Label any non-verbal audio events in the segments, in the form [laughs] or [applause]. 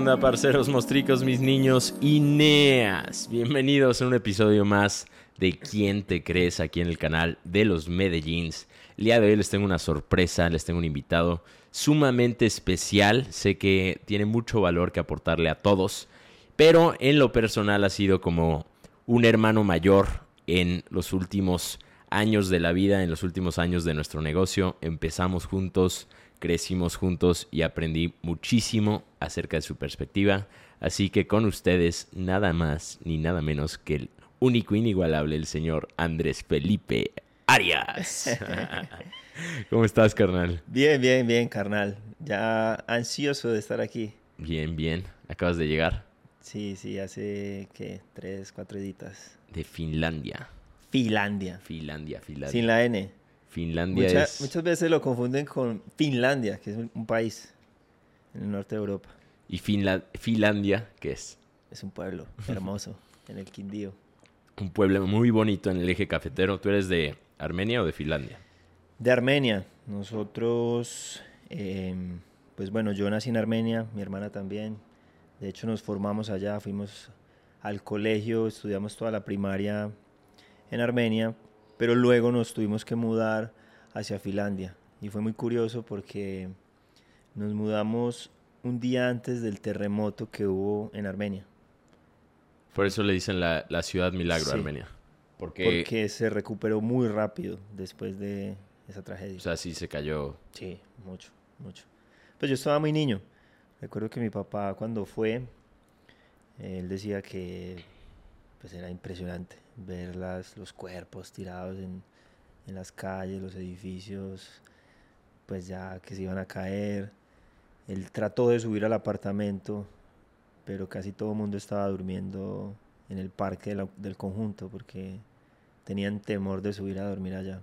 ¿Qué onda, parceros mostricos, mis niños Ineas? Bienvenidos a un episodio más de ¿Quién te crees? aquí en el canal de los Medellins. El día de hoy les tengo una sorpresa, les tengo un invitado sumamente especial. Sé que tiene mucho valor que aportarle a todos, pero en lo personal ha sido como un hermano mayor en los últimos años de la vida, en los últimos años de nuestro negocio. Empezamos juntos crecimos juntos y aprendí muchísimo acerca de su perspectiva. Así que con ustedes, nada más ni nada menos que el único inigualable, el señor Andrés Felipe Arias. [laughs] ¿Cómo estás, carnal? Bien, bien, bien, carnal. Ya ansioso de estar aquí. Bien, bien. ¿Acabas de llegar? Sí, sí, hace, ¿qué? Tres, cuatro editas. De Finlandia. Finlandia. Finlandia, Finlandia. Sin la N. Finlandia es... Muchas veces lo confunden con Finlandia, que es un país en el norte de Europa. ¿Y Finlandia qué es? Es un pueblo [laughs] hermoso en el Quindío. Un pueblo muy bonito en el eje cafetero. ¿Tú eres de Armenia o de Finlandia? De Armenia. Nosotros, em, pues bueno, yo nací en Armenia, mi hermana también. De hecho, nos formamos allá, fuimos al colegio, estudiamos toda la primaria en Armenia, pero luego nos tuvimos que mudar hacia Finlandia. Y fue muy curioso porque nos mudamos un día antes del terremoto que hubo en Armenia. Por eso le dicen la, ciudad milagro Armenia. Porque... porque se recuperó muy rápido después de esa tragedia. O sea, sí se cayó. Sí, mucho, mucho. Pues yo estaba muy niño. Recuerdo que mi papá cuando fue, él decía que pues era impresionante ver las, los cuerpos tirados en, en las calles, los edificios, pues ya que se iban a caer. Él trató de subir al apartamento, pero casi todo el mundo estaba durmiendo en el parque del conjunto porque tenían temor de subir a dormir allá.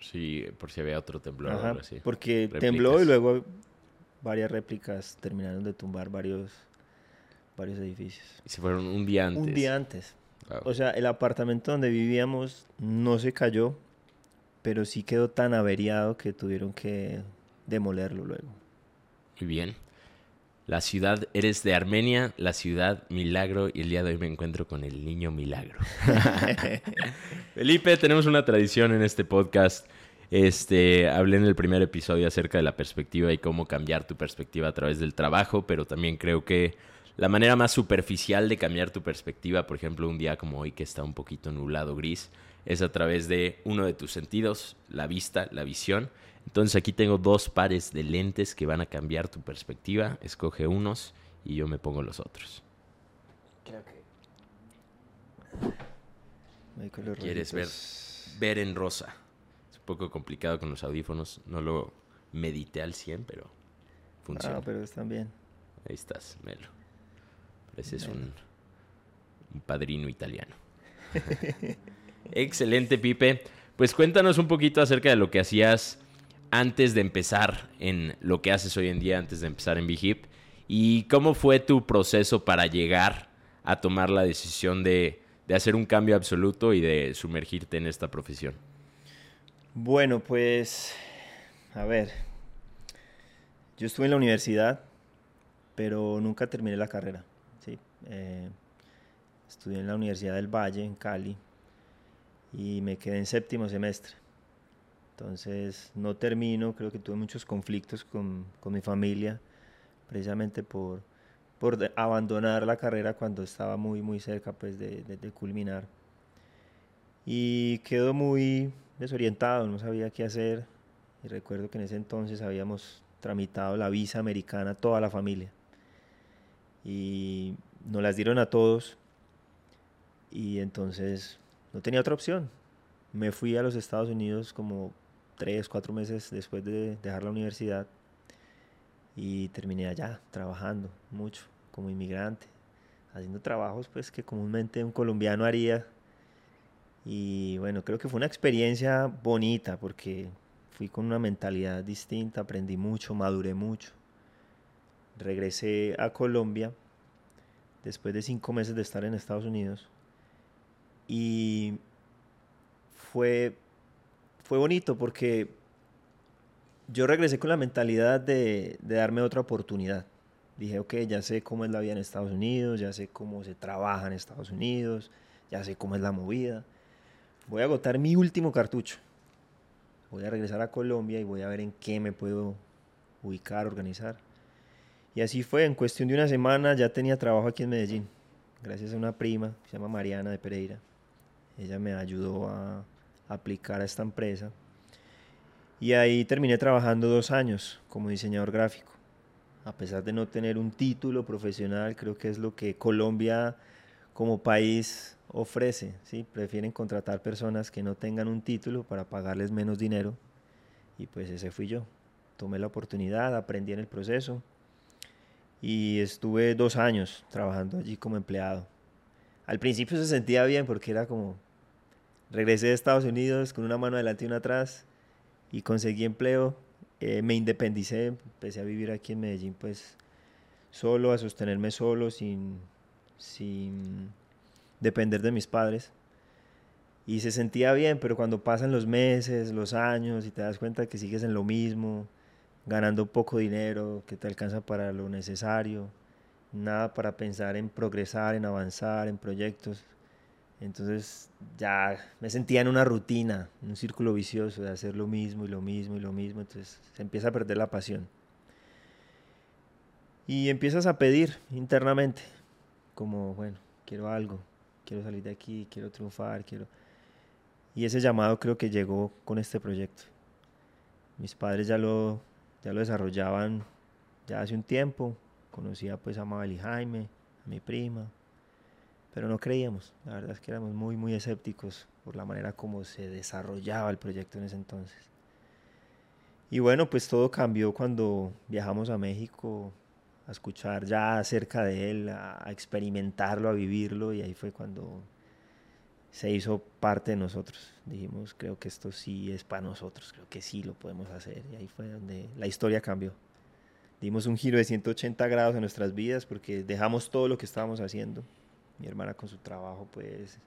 Sí, por si había otro temblor. Porque tembló y luego varias réplicas terminaron de tumbar varios, varios edificios. Y se fueron un día antes. Un día antes. O sea, el apartamento donde vivíamos no se cayó, pero sí quedó tan averiado que tuvieron que demolerlo luego. Muy bien. La ciudad, eres de Armenia, la ciudad Milagro, y el día de hoy me encuentro con el niño Milagro. [laughs] Felipe, tenemos una tradición en este podcast. Este, hablé en el primer episodio acerca de la perspectiva y cómo cambiar tu perspectiva a través del trabajo, pero también creo que la manera más superficial de cambiar tu perspectiva, por ejemplo, un día como hoy que está un poquito nublado gris, es a través de uno de tus sentidos, la vista, la visión. Entonces aquí tengo dos pares de lentes que van a cambiar tu perspectiva. Escoge unos y yo me pongo los otros. Creo que... ¿Quieres ver, ver en rosa? Es un poco complicado con los audífonos. No lo medité al 100, pero funciona. Ah, pero están bien. Ahí estás, Melo. Ese es un, padrino italiano. [laughs] Excelente, Pipe. Pues cuéntanos un poquito acerca de lo que hacías antes de empezar en lo que haces hoy en día, antes de empezar en BHIP. ¿Y cómo fue tu proceso para llegar a tomar la decisión de, de hacer un cambio absoluto y de sumergirte en esta profesión? Bueno, pues, a ver, yo estuve en la universidad, pero nunca terminé la carrera. Eh, estudié en la Universidad del Valle, en Cali, y me quedé en séptimo semestre. Entonces no termino, creo que tuve muchos conflictos con, con mi familia, precisamente por, por abandonar la carrera cuando estaba muy, muy cerca pues, de, de, culminar. Y quedo muy desorientado, no sabía qué hacer. Y recuerdo que en ese entonces habíamos tramitado la visa americana toda la familia. Y nos las dieron a todos y entonces no tenía otra opción. Me fui a los Estados Unidos como tres, cuatro meses después de dejar la universidad y terminé allá trabajando mucho como inmigrante, haciendo trabajos pues que comúnmente un colombiano haría. Y bueno, creo que fue una experiencia bonita porque fui con una mentalidad distinta, aprendí mucho, maduré mucho. Regresé a Colombia después de cinco meses de estar en Estados Unidos. Y fue, fue bonito porque yo regresé con la mentalidad de, darme otra oportunidad, Dije, ok, ya sé cómo es la vida en Estados Unidos, ya sé cómo se trabaja en Estados Unidos, ya sé cómo es la movida. Voy a agotar mi último cartucho. Voy a regresar a Colombia y voy a ver en qué me puedo ubicar, organizar. Y así fue, en cuestión de una semana ya tenía trabajo aquí en Medellín, gracias a una prima, se llama Mariana de Pereira. Ella me ayudó a aplicar a esta empresa. Y ahí terminé trabajando dos años como diseñador gráfico. A pesar de no tener un título profesional, creo que es lo que Colombia como país ofrece. ¿sí? Prefieren contratar personas que no tengan un título para pagarles menos dinero. Y pues ese fui yo. Tomé la oportunidad, aprendí en el proceso y estuve dos años trabajando allí como empleado. Al principio se sentía bien porque era como, regresé de Estados Unidos con una mano adelante y una atrás y conseguí empleo, eh, me independicé, empecé a vivir aquí en Medellín pues solo, a sostenerme solo, sin, sin depender de mis padres. Y se sentía bien, pero cuando pasan los meses, los años y te das cuenta que sigues en lo mismo, ganando poco dinero, que te alcanza para lo necesario, nada para pensar en progresar, en avanzar, en proyectos. Entonces ya me sentía en una rutina, en un círculo vicioso de hacer lo mismo y lo mismo y lo mismo. Entonces se empieza a perder la pasión. Y empiezas a pedir internamente, como, bueno, quiero algo, quiero salir de aquí, quiero triunfar, quiero... Y ese llamado creo que llegó con este proyecto. Mis padres ya lo ya lo desarrollaban ya hace un tiempo. Conocía pues a Mabel y Jaime, a mi prima, pero no creíamos. La verdad es que éramos muy, muy escépticos por la manera como se desarrollaba el proyecto en ese entonces. Y bueno, pues todo cambió cuando viajamos a México a escuchar ya acerca de él, a experimentarlo, a vivirlo, y ahí fue cuando se hizo parte de nosotros. Dijimos, creo que esto sí es para nosotros, creo que sí lo podemos hacer. Y ahí fue donde la historia cambió. Dimos un giro de 180 grados en nuestras vidas porque dejamos todo lo que estábamos haciendo. Mi hermana con su trabajo pues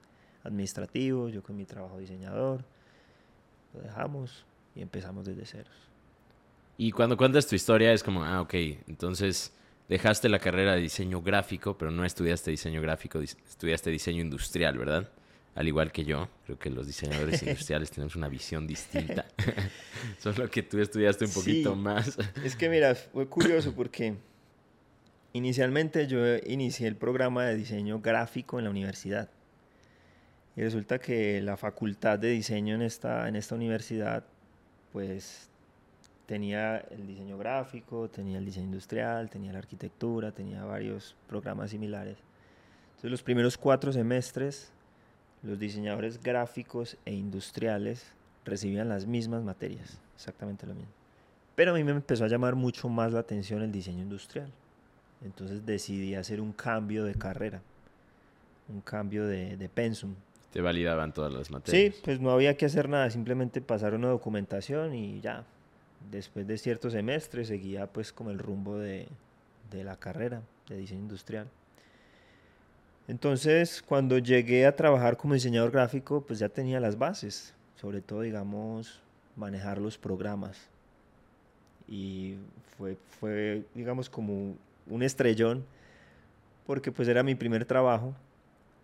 administrativo, yo con mi trabajo diseñador. Lo dejamos y empezamos desde ceros. Y cuando cuentas tu historia es como, ah, ok, entonces dejaste la carrera de diseño gráfico, pero no estudiaste diseño gráfico, estudiaste diseño industrial, ¿verdad? Al igual que yo, creo que los diseñadores [laughs] industriales tenemos una visión distinta. [laughs] Solo que tú estudiaste un poquito más. Es que mira, fue curioso [coughs] porque inicialmente yo inicié el programa de diseño gráfico en la universidad. Y resulta que la facultad de diseño en esta, en esta universidad, pues tenía el diseño gráfico, tenía el diseño industrial, tenía la arquitectura, tenía varios programas similares. Entonces los primeros cuatro semestres los diseñadores gráficos e industriales recibían las mismas materias, exactamente lo mismo. Pero a mí me empezó a llamar mucho más la atención el diseño industrial. Entonces decidí hacer un cambio de carrera, un cambio de, de pensum. Te validaban todas las materias. Sí, pues no había que hacer nada, simplemente pasar una documentación y ya. Después de ciertos semestres seguía pues como el rumbo de, de la carrera de diseño industrial. Entonces, cuando llegué a trabajar como diseñador gráfico, pues ya tenía las bases, sobre todo, digamos, manejar los programas. Y fue, fue digamos, como un estrellón, porque pues era mi primer trabajo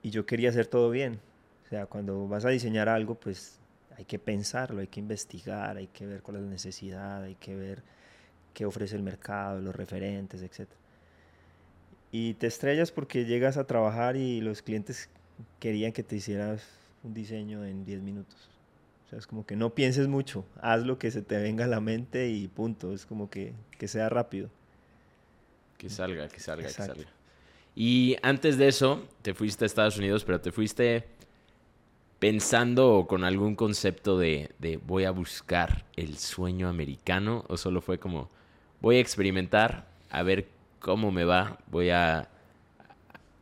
y yo quería hacer todo bien. O sea, cuando vas a diseñar algo, pues hay que pensarlo, hay que investigar, hay que ver cuál es la necesidad, hay que ver qué ofrece el mercado, los referentes, etcétera y te estrellas porque llegas a trabajar y los clientes querían que te hicieras un diseño en 10 minutos. O sea, es como que no pienses mucho, haz lo que se te venga a la mente y punto. Es como que, que sea rápido. Que salga, que salga, que salga. Y antes de eso, te fuiste a Estados Unidos, pero te fuiste pensando con algún concepto de, de voy a buscar el sueño americano o solo fue como voy a experimentar a ver cómo me va, voy a,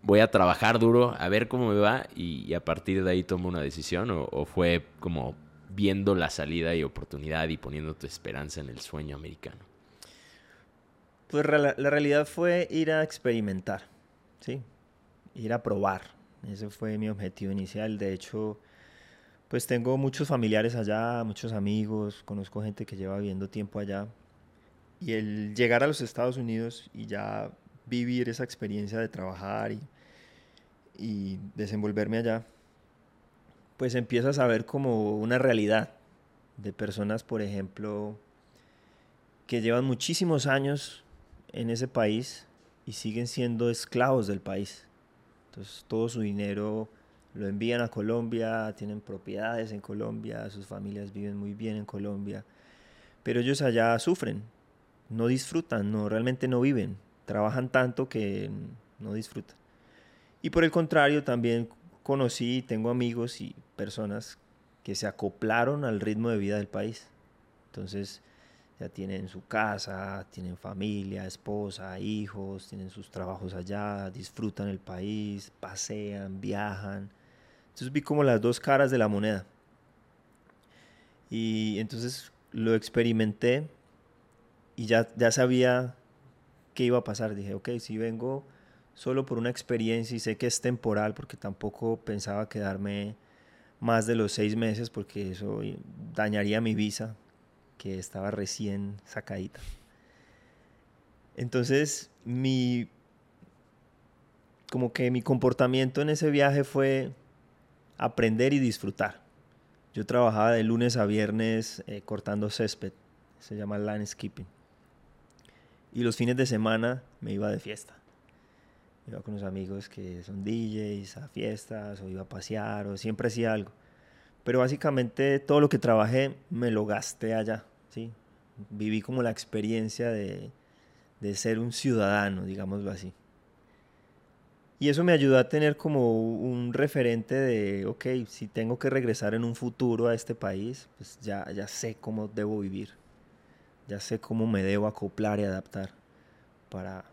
voy a trabajar duro, a ver cómo me va y, a partir de ahí tomo una decisión o, fue como viendo la salida y oportunidad y poniendo tu esperanza en el sueño americano? Pues la, realidad fue ir a experimentar, ¿sí? Ir a probar. Ese fue mi objetivo inicial. De hecho, pues tengo muchos familiares allá, muchos amigos, conozco gente que lleva viviendo tiempo allá. Y el llegar a los Estados Unidos y ya vivir esa experiencia de trabajar y, desenvolverme allá, pues empiezas a ver como una realidad de personas, por ejemplo, que llevan muchísimos años en ese país y siguen siendo esclavos del país. Entonces todo su dinero lo envían a Colombia, tienen propiedades en Colombia, sus familias viven muy bien en Colombia, pero ellos allá sufren, no disfrutan, no realmente no viven, trabajan tanto que no disfrutan. Y por el contrario, también conocí, tengo amigos y personas que se acoplaron al ritmo de vida del país. Entonces, ya tienen su casa, tienen familia, esposa, hijos, tienen sus trabajos allá, disfrutan el país, pasean, viajan. Entonces vi como las dos caras de la moneda. Y entonces lo experimenté y ya, ya sabía qué iba a pasar. Dije, ok, si vengo solo por una experiencia y sé que es temporal, porque tampoco pensaba quedarme más de los seis meses, porque eso dañaría mi visa, que estaba recién sacadita. Entonces, mi como que mi comportamiento en ese viaje fue aprender y disfrutar. Yo trabajaba de lunes a viernes eh, cortando césped, se llama landscaping. Y los fines de semana me iba de fiesta. Iba con los amigos que son DJs a fiestas, o iba a pasear, o siempre hacía algo. Pero básicamente todo lo que trabajé me lo gasté allá, ¿sí? Viví como la experiencia de, de ser un ciudadano, digámoslo así. Y eso me ayudó a tener como un referente de, ok, si tengo que regresar en un futuro a este país, pues ya, ya sé cómo debo vivir, ya sé cómo me debo acoplar y adaptar para,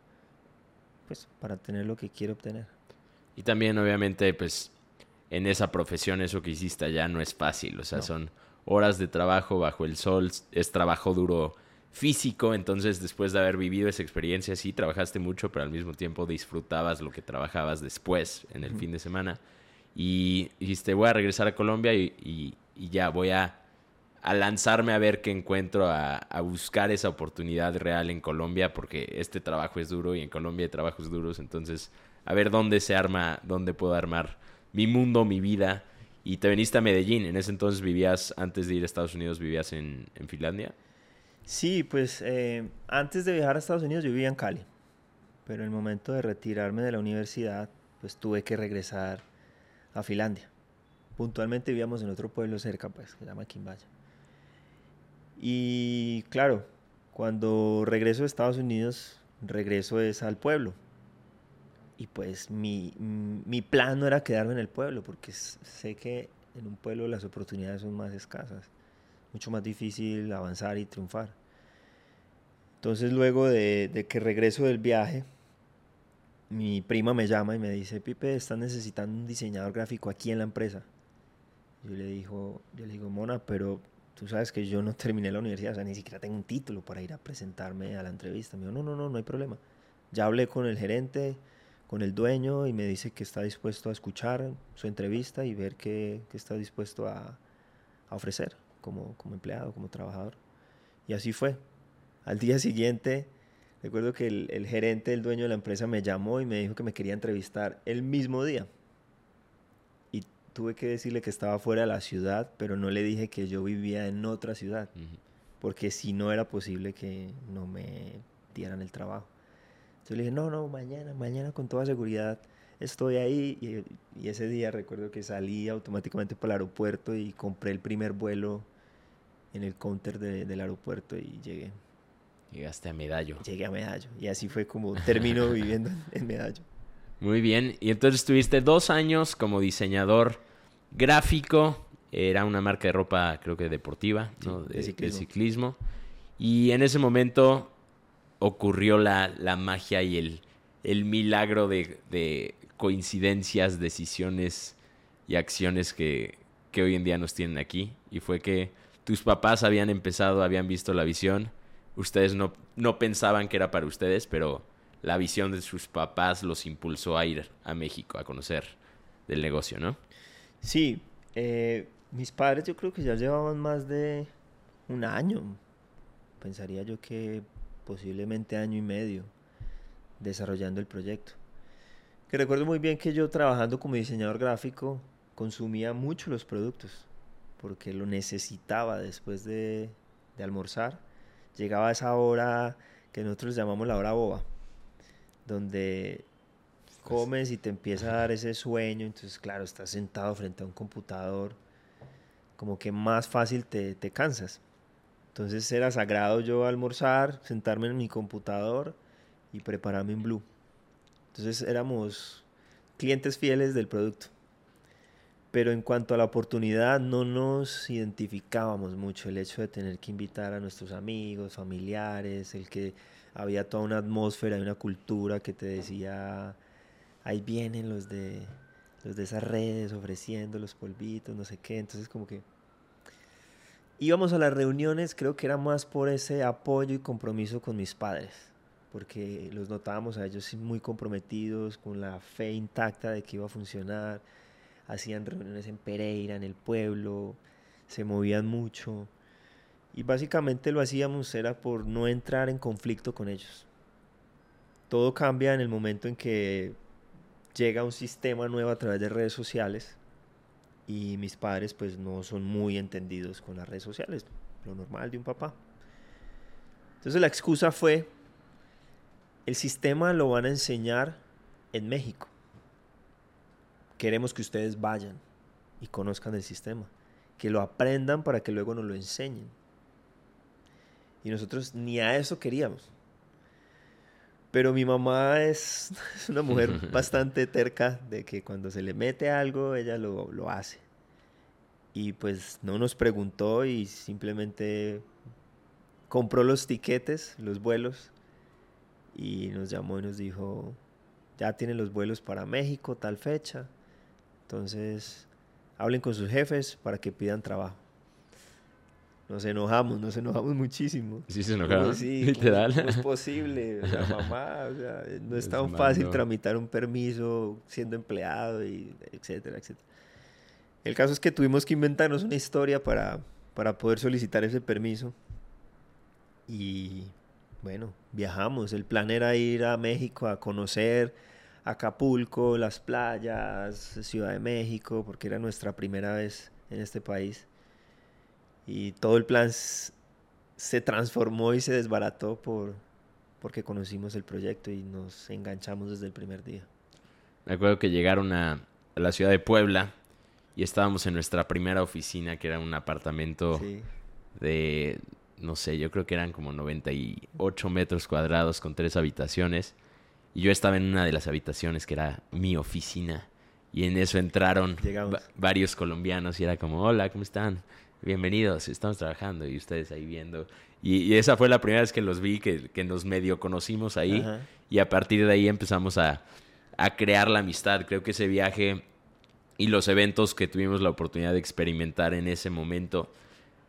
pues, para tener lo que quiero obtener. Y también, obviamente, pues en esa profesión eso que hiciste allá no es fácil, o sea, son horas de trabajo bajo el sol, es trabajo duro físico, entonces después de haber vivido esa experiencia, sí, trabajaste mucho, pero al mismo tiempo disfrutabas lo que trabajabas después, en el fin de semana, y dijiste, voy a regresar a Colombia y, ya voy a, lanzarme a ver qué encuentro, a, a, buscar esa oportunidad real en Colombia, porque este trabajo es duro y en Colombia hay trabajos duros, entonces a ver dónde se arma, dónde puedo armar mi mundo, mi vida. Y te veniste a Medellín. En ese entonces vivías, antes de ir a Estados Unidos, vivías en, Finlandia. Sí, pues eh, antes de viajar a Estados Unidos yo vivía en Cali. Pero en el momento de retirarme de la universidad, pues tuve que regresar a Finlandia. Puntualmente vivíamos en otro pueblo cerca, pues, que se llama Quimbaya. Y claro, cuando regreso a Estados Unidos, regreso es al pueblo, y pues mi, mi, plan no era quedarme en el pueblo, porque sé que en un pueblo las oportunidades son más escasas, mucho más difícil avanzar y triunfar. Entonces luego de, de que regreso del viaje, mi prima me llama y me dice, Pipe, están necesitando un diseñador gráfico aquí en la empresa. Yo le, digo, yo le digo, Mona, pero tú sabes que yo no terminé la universidad, o sea, ni siquiera tengo un título para ir a presentarme a la entrevista. Me dijo, no, no, no, no hay problema. Ya hablé con el gerente, con el dueño y me dice que está dispuesto a escuchar su entrevista y ver qué, está dispuesto a, ofrecer como, como empleado, como trabajador. Y así fue. Al día siguiente, recuerdo que el, el, gerente, el dueño de la empresa, me llamó y me dijo que me quería entrevistar el mismo día. Tuve que decirle que estaba fuera de la ciudad, pero no le dije que yo vivía en otra ciudad, porque si no era posible que no me dieran el trabajo. Entonces le dije, no, no, mañana, mañana con toda seguridad estoy ahí. Y, ese día recuerdo que salí automáticamente para el aeropuerto y compré el primer vuelo en el counter del aeropuerto y llegué. Llegaste a Medallo. Llegué a Medallo. Y así fue como termino [laughs] viviendo en Medallo. Muy bien. Y entonces estuviste dos años como diseñador gráfico. Era una marca de ropa, creo que deportiva, ¿no? de, De ciclismo. Y en ese momento ocurrió la, magia y el, el milagro de, coincidencias, decisiones y acciones que, hoy en día nos tienen aquí. Y fue que tus papás habían empezado, habían visto la visión. Ustedes no, no pensaban que era para ustedes, pero la visión de sus papás los impulsó a ir a México a conocer del negocio, ¿no? Sí, eh, mis padres yo creo que ya llevaban más de un año. Pensaría yo que posiblemente año y medio, desarrollando el proyecto. Que recuerdo muy bien que yo trabajando como diseñador gráfico consumía mucho los productos, porque lo necesitaba después de, almorzar. Llegaba esa hora que nosotros llamamos la hora boba, donde comes y te empieza a dar ese sueño, entonces claro, estás sentado frente a un computador, como que más fácil te, te cansas. Entonces era sagrado yo almorzar, sentarme en mi computador y prepararme en Blue. Entonces éramos clientes fieles del producto. Pero en cuanto a la oportunidad, no nos identificábamos mucho. El hecho de tener que invitar a nuestros amigos, familiares, el que había toda una atmósfera y una cultura que te decía, ahí vienen los de, los de esas redes ofreciendo los polvitos, no sé qué. Entonces como que íbamos a las reuniones, creo que era más por ese apoyo y compromiso con mis padres, porque los notábamos a ellos muy comprometidos, con la fe intacta de que iba a funcionar. Hacían reuniones en Pereira, en el pueblo, se movían mucho. Y básicamente lo hacíamos era por no entrar en conflicto con ellos. Todo cambia en el momento en que llega un sistema nuevo a través de redes sociales y mis padres pues no son muy entendidos con las redes sociales, lo normal de un papá. Entonces la excusa fue, el sistema lo van a enseñar en México. Queremos que ustedes vayan y conozcan el sistema, que lo aprendan para que luego nos lo enseñen. Y nosotros ni a eso queríamos. Pero mi mamá es, [laughs] una mujer [laughs] bastante terca de que cuando se le mete algo, ella lo, lo hace. Y pues no nos preguntó y simplemente compró los tiquetes, los vuelos, y nos llamó y nos dijo, ya tienen los vuelos para México, tal fecha. Entonces, hablen con sus jefes para que pidan trabajo nos enojamos, nos enojamos muchísimo. Sí, se enojaron. Sí, literal. No es posible, o sea, mamá, o sea, no [laughs] es, tan fácil tramitar un permiso siendo empleado, y etcétera, etcétera. El caso es que tuvimos que inventarnos una historia para, para poder solicitar ese permiso. Y bueno, viajamos. El plan era ir a México a conocer Acapulco, las playas, Ciudad de México, porque era nuestra primera vez en este país y todo el plan se transformó y se desbarató por, porque conocimos el proyecto y nos enganchamos desde el primer día. Me acuerdo que llegaron a, la ciudad de Puebla y estábamos en nuestra primera oficina, que era un apartamento de, no sé, yo creo que eran como 98 metros cuadrados con tres habitaciones. Y yo estaba en una de las habitaciones que era mi oficina. Y en eso entraron varios colombianos y era como, hola, ¿cómo están? Bienvenidos, estamos trabajando y ustedes ahí viendo. Y, esa fue la primera vez que los vi, que, que nos medio conocimos ahí y a partir de ahí empezamos a, a, crear la amistad. Creo que ese viaje y los eventos que tuvimos la oportunidad de experimentar en ese momento,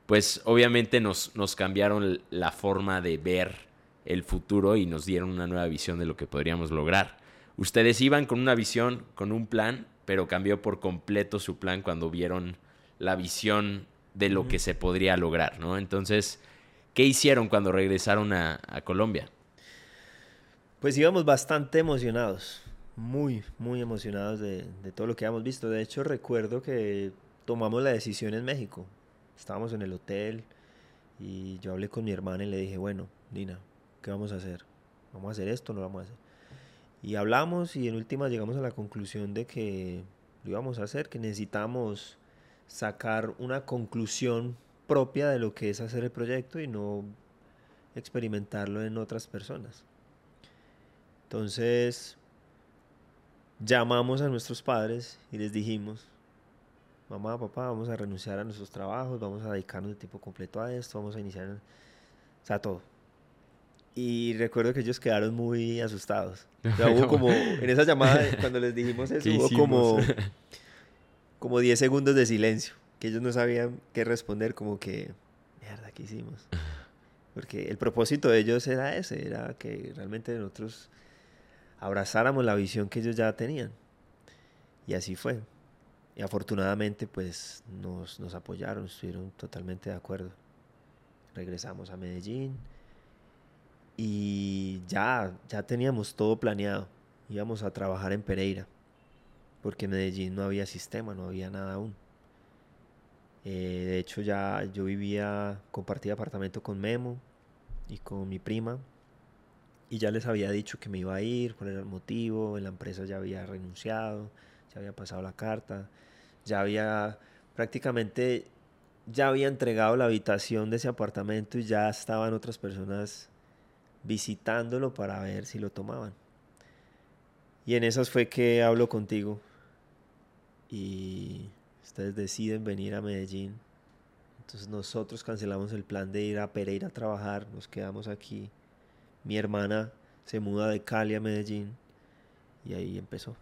pues obviamente nos, nos cambiaron la forma de ver el futuro y nos dieron una nueva visión de lo que podríamos lograr. Ustedes iban con una visión, con un plan, pero cambió por completo su plan cuando vieron la visión de lo que se podría lograr, ¿no? Entonces, ¿qué hicieron cuando regresaron a, Colombia? Pues íbamos bastante emocionados, muy, muy emocionados de, todo lo que habíamos visto. De hecho, recuerdo que tomamos la decisión en México. Estábamos en el hotel y yo hablé con mi hermana y le dije, bueno, Dina, ¿qué vamos a hacer? ¿Vamos a hacer esto o no lo vamos a hacer? Y hablamos y en última llegamos a la conclusión de que lo íbamos a hacer, que necesitamos sacar una conclusión propia de lo que es hacer el proyecto y no experimentarlo en otras personas. Entonces, llamamos a nuestros padres y les dijimos, mamá, papá, vamos a renunciar a nuestros trabajos, vamos a dedicarnos de tiempo completo a esto, vamos a iniciar, o sea, todo. Y recuerdo que ellos quedaron muy asustados. hubo [laughs] como, en esa llamada, cuando les dijimos [laughs] eso, hubo como [laughs] como 10 segundos de silencio, que ellos no sabían qué responder, como que, mierda, ¿qué hicimos? Porque el propósito de ellos era ese, era que realmente nosotros abrazáramos la visión que ellos ya tenían. Y así fue. Y afortunadamente pues nos, nos apoyaron, estuvieron totalmente de acuerdo. Regresamos a Medellín y ya, ya teníamos todo planeado. Íbamos a trabajar en Pereira, porque en Medellín no había sistema, no había nada aún. Eh, de hecho, ya yo vivía, compartía apartamento con Memo y con mi prima, y ya les había dicho que me iba a ir, cuál era el motivo, la empresa ya había renunciado, ya había pasado la carta, ya había prácticamente, ya había entregado la habitación de ese apartamento y ya estaban otras personas visitándolo para ver si lo tomaban. Y en esas fue que hablo contigo y ustedes deciden venir a Medellín. Entonces nosotros cancelamos el plan de ir a Pereira a trabajar, nos quedamos aquí. Mi hermana se muda de Cali a Medellín y ahí empezó.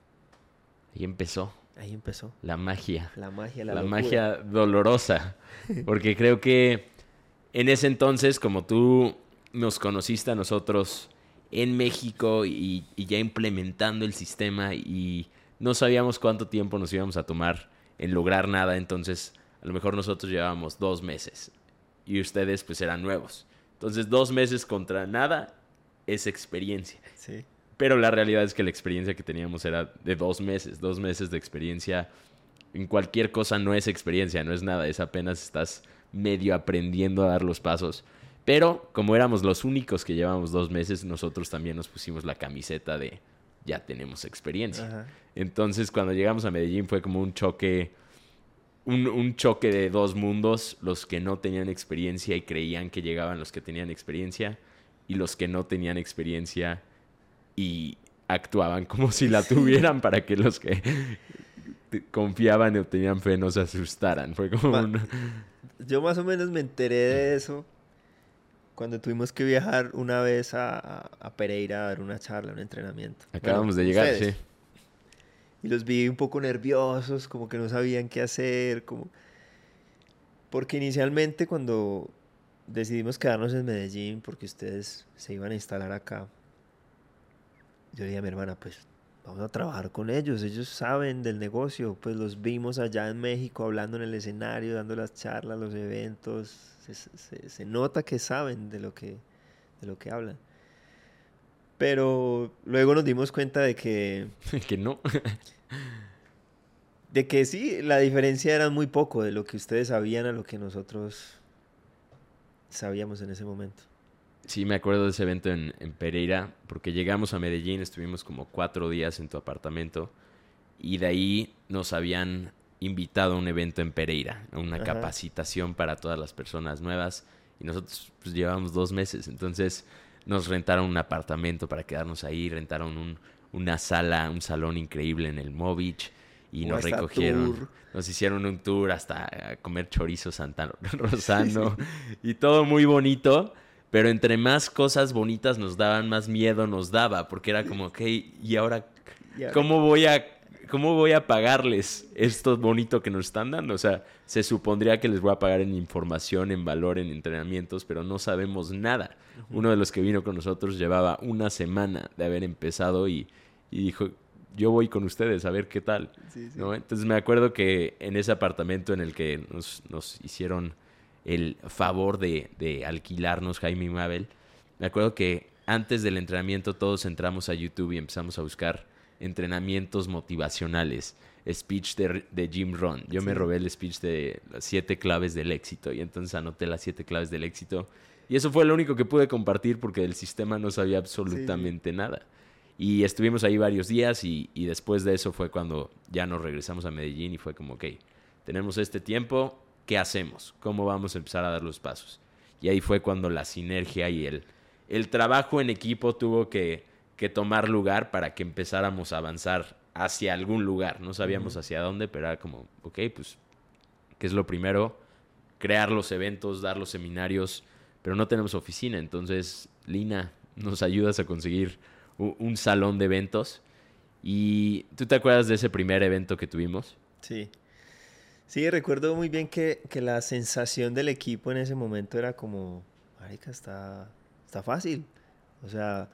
Ahí empezó. Ahí empezó. La magia. La magia, la, la magia dolorosa. [laughs] Porque creo que en ese entonces, como tú nos conociste a nosotros en México y, ya implementando el sistema y no sabíamos cuánto tiempo nos íbamos a tomar en lograr nada, entonces a lo mejor nosotros llevábamos dos meses y ustedes pues eran nuevos. Entonces dos meses contra nada es experiencia. Sí. Pero la realidad es que la experiencia que teníamos era de dos meses, dos meses de experiencia. En cualquier cosa no es experiencia, no es nada, es apenas estás medio aprendiendo a dar los pasos. Pero como éramos los únicos que llevamos dos meses, nosotros también nos pusimos la camiseta de ya tenemos experiencia. Entonces cuando llegamos a Medellín fue como un choque, un, un, choque de dos mundos, los que no tenían experiencia y creían que llegaban los que tenían experiencia y los que no tenían experiencia y actuaban como si la [laughs] tuvieran para que los que confiaban o tenían fe no se asustaran. Fue como Yo más o menos me enteré de eso cuando tuvimos que viajar una vez a, Pereira a dar una charla, un entrenamiento. Acabamos de llegar, sí. Y los vi un poco nerviosos, como que no sabían qué hacer, como... Porque inicialmente cuando decidimos quedarnos en Medellín, porque ustedes se iban a instalar acá, yo dije a mi hermana, pues vamos a trabajar con ellos, ellos saben del negocio, pues los vimos allá en México hablando en el escenario, dando las charlas, los eventos, se, nota que saben de lo que, de lo que hablan. Pero luego nos dimos cuenta de que... [laughs] que no. [laughs] de que sí, la diferencia era muy poco de lo que ustedes sabían a lo que nosotros sabíamos en ese momento. Sí, me acuerdo de ese evento en, en, Pereira, porque llegamos a Medellín, estuvimos como cuatro días en tu apartamento y de ahí nos habían invitado a un evento en Pereira, a una capacitación para todas las personas nuevas. Y nosotros pues, llevamos dos meses, entonces nos rentaron un apartamento para quedarnos ahí, rentaron un, una sala, un salón increíble en el Movich y nos recogieron. Nos hicieron un tour hasta comer chorizo Santa [laughs] [laughs] Rosano y todo muy bonito. Pero entre más cosas bonitas nos daban, más miedo nos daba, porque era como, ok, ¿y ahora cómo voy a ¿cómo voy a pagarles esto bonito que nos están dando? O sea, se supondría que les voy a pagar en información, en valor, en entrenamientos, pero no sabemos nada. Uno de los que vino con nosotros llevaba una semana de haber empezado y, dijo, yo voy con ustedes a ver qué tal. Entonces me acuerdo que en ese apartamento en el que nos, hicieron el favor de, de, alquilarnos Jaime y Mabel, me acuerdo que antes del entrenamiento todos entramos a YouTube y empezamos a buscar entrenamientos motivacionales, speech de, Jim Ron. Yo me robé el speech de las siete claves del éxito y entonces anoté las siete claves del éxito. Y eso fue lo único que pude compartir porque del sistema no sabía absolutamente nada. Y estuvimos ahí varios días y, y, después de eso fue cuando ya nos regresamos a Medellín y fue como, ok, tenemos este tiempo, ¿qué hacemos? ¿Cómo vamos a empezar a dar los pasos? Y ahí fue cuando la sinergia y el, el trabajo en equipo tuvo que, que tomar lugar para que empezáramos a avanzar hacia algún lugar. No sabíamos hacia dónde, pero era como, ok, pues, ¿qué es lo primero? Crear los eventos, dar los seminarios, pero no tenemos oficina. Entonces, Lina, nos ayudas a conseguir un, salón de eventos. ¿Y tú te acuerdas de ese primer evento que tuvimos? Sí. Sí, recuerdo muy bien que, que la sensación del equipo en ese momento era como, marica, está, está fácil. O sea,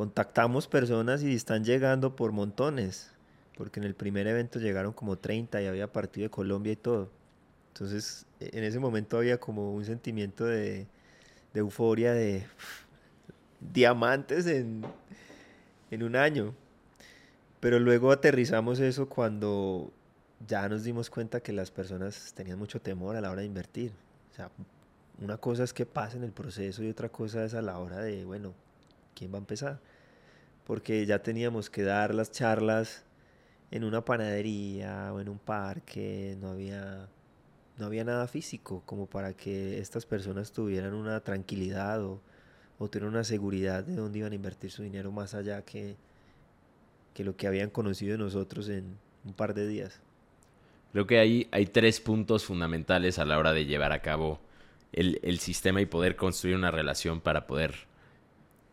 contactamos personas y están llegando por montones, porque en el primer evento llegaron como 30 y había partido de Colombia y todo. Entonces, en ese momento había como un sentimiento de, euforia de [laughs] diamantes en, un año. Pero luego aterrizamos eso cuando ya nos dimos cuenta que las personas tenían mucho temor a la hora de invertir. O sea, una cosa es que pase en el proceso y otra cosa es a la hora de, bueno, ¿quién va a empezar? Porque ya teníamos que dar las charlas en una panadería o en un parque, no había, no había nada físico como para que estas personas tuvieran una tranquilidad o, o tuvieran una seguridad de dónde iban a invertir su dinero más allá que, que lo que habían conocido de nosotros en un par de días. Creo que ahí hay tres puntos fundamentales a la hora de llevar a cabo el, el, sistema y poder construir una relación para poder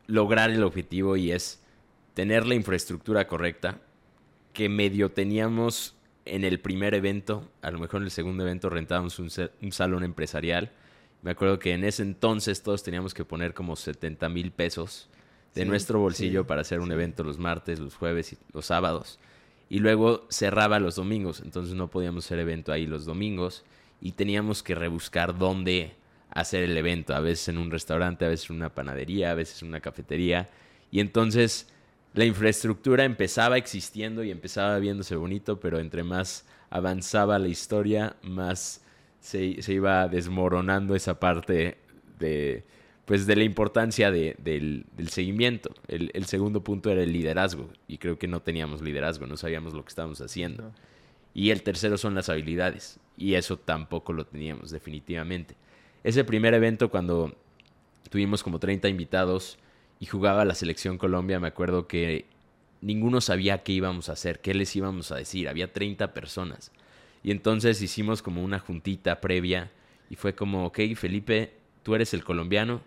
lograr el objetivo y es tener la infraestructura correcta, que medio teníamos en el primer evento, a lo mejor en el segundo evento rentábamos un, un salón empresarial. Me acuerdo que en ese entonces todos teníamos que poner como 70 mil pesos de sí, nuestro bolsillo sí, para hacer un sí. evento los martes, los jueves y los sábados. Y luego cerraba los domingos, entonces no podíamos hacer evento ahí los domingos y teníamos que rebuscar dónde hacer el evento, a veces en un restaurante, a veces en una panadería, a veces en una cafetería. Y entonces la infraestructura empezaba existiendo y empezaba viéndose bonito, pero entre más avanzaba la historia, más se, se iba desmoronando esa parte de, pues de la importancia de, del, del, seguimiento. El, el, segundo punto era el liderazgo, y creo que no teníamos liderazgo, no sabíamos lo que estábamos haciendo. No. Y el tercero son las habilidades, y eso tampoco lo teníamos, definitivamente. Ese primer evento, cuando tuvimos como 30 invitados y jugaba la selección Colombia, me acuerdo que ninguno sabía qué íbamos a hacer, qué les íbamos a decir. Había 30 personas. Y entonces hicimos como una juntita previa y fue como, ok, Felipe, tú eres el colombiano,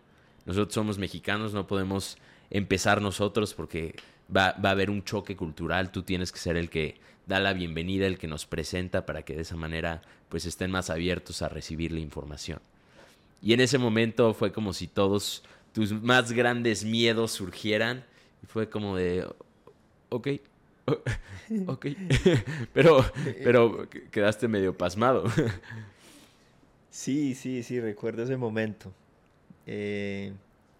nosotros somos mexicanos, no podemos empezar nosotros porque va, va, a haber un choque cultural, tú tienes que ser el que da la bienvenida, el que nos presenta para que de esa manera pues estén más abiertos a recibir la información. Y en ese momento fue como si todos tus más grandes miedos surgieran y fue como de, ok, [laughs] ok, [laughs] pero, pero quedaste medio pasmado. [laughs] Sí, sí, sí, recuerdo ese momento. Eh,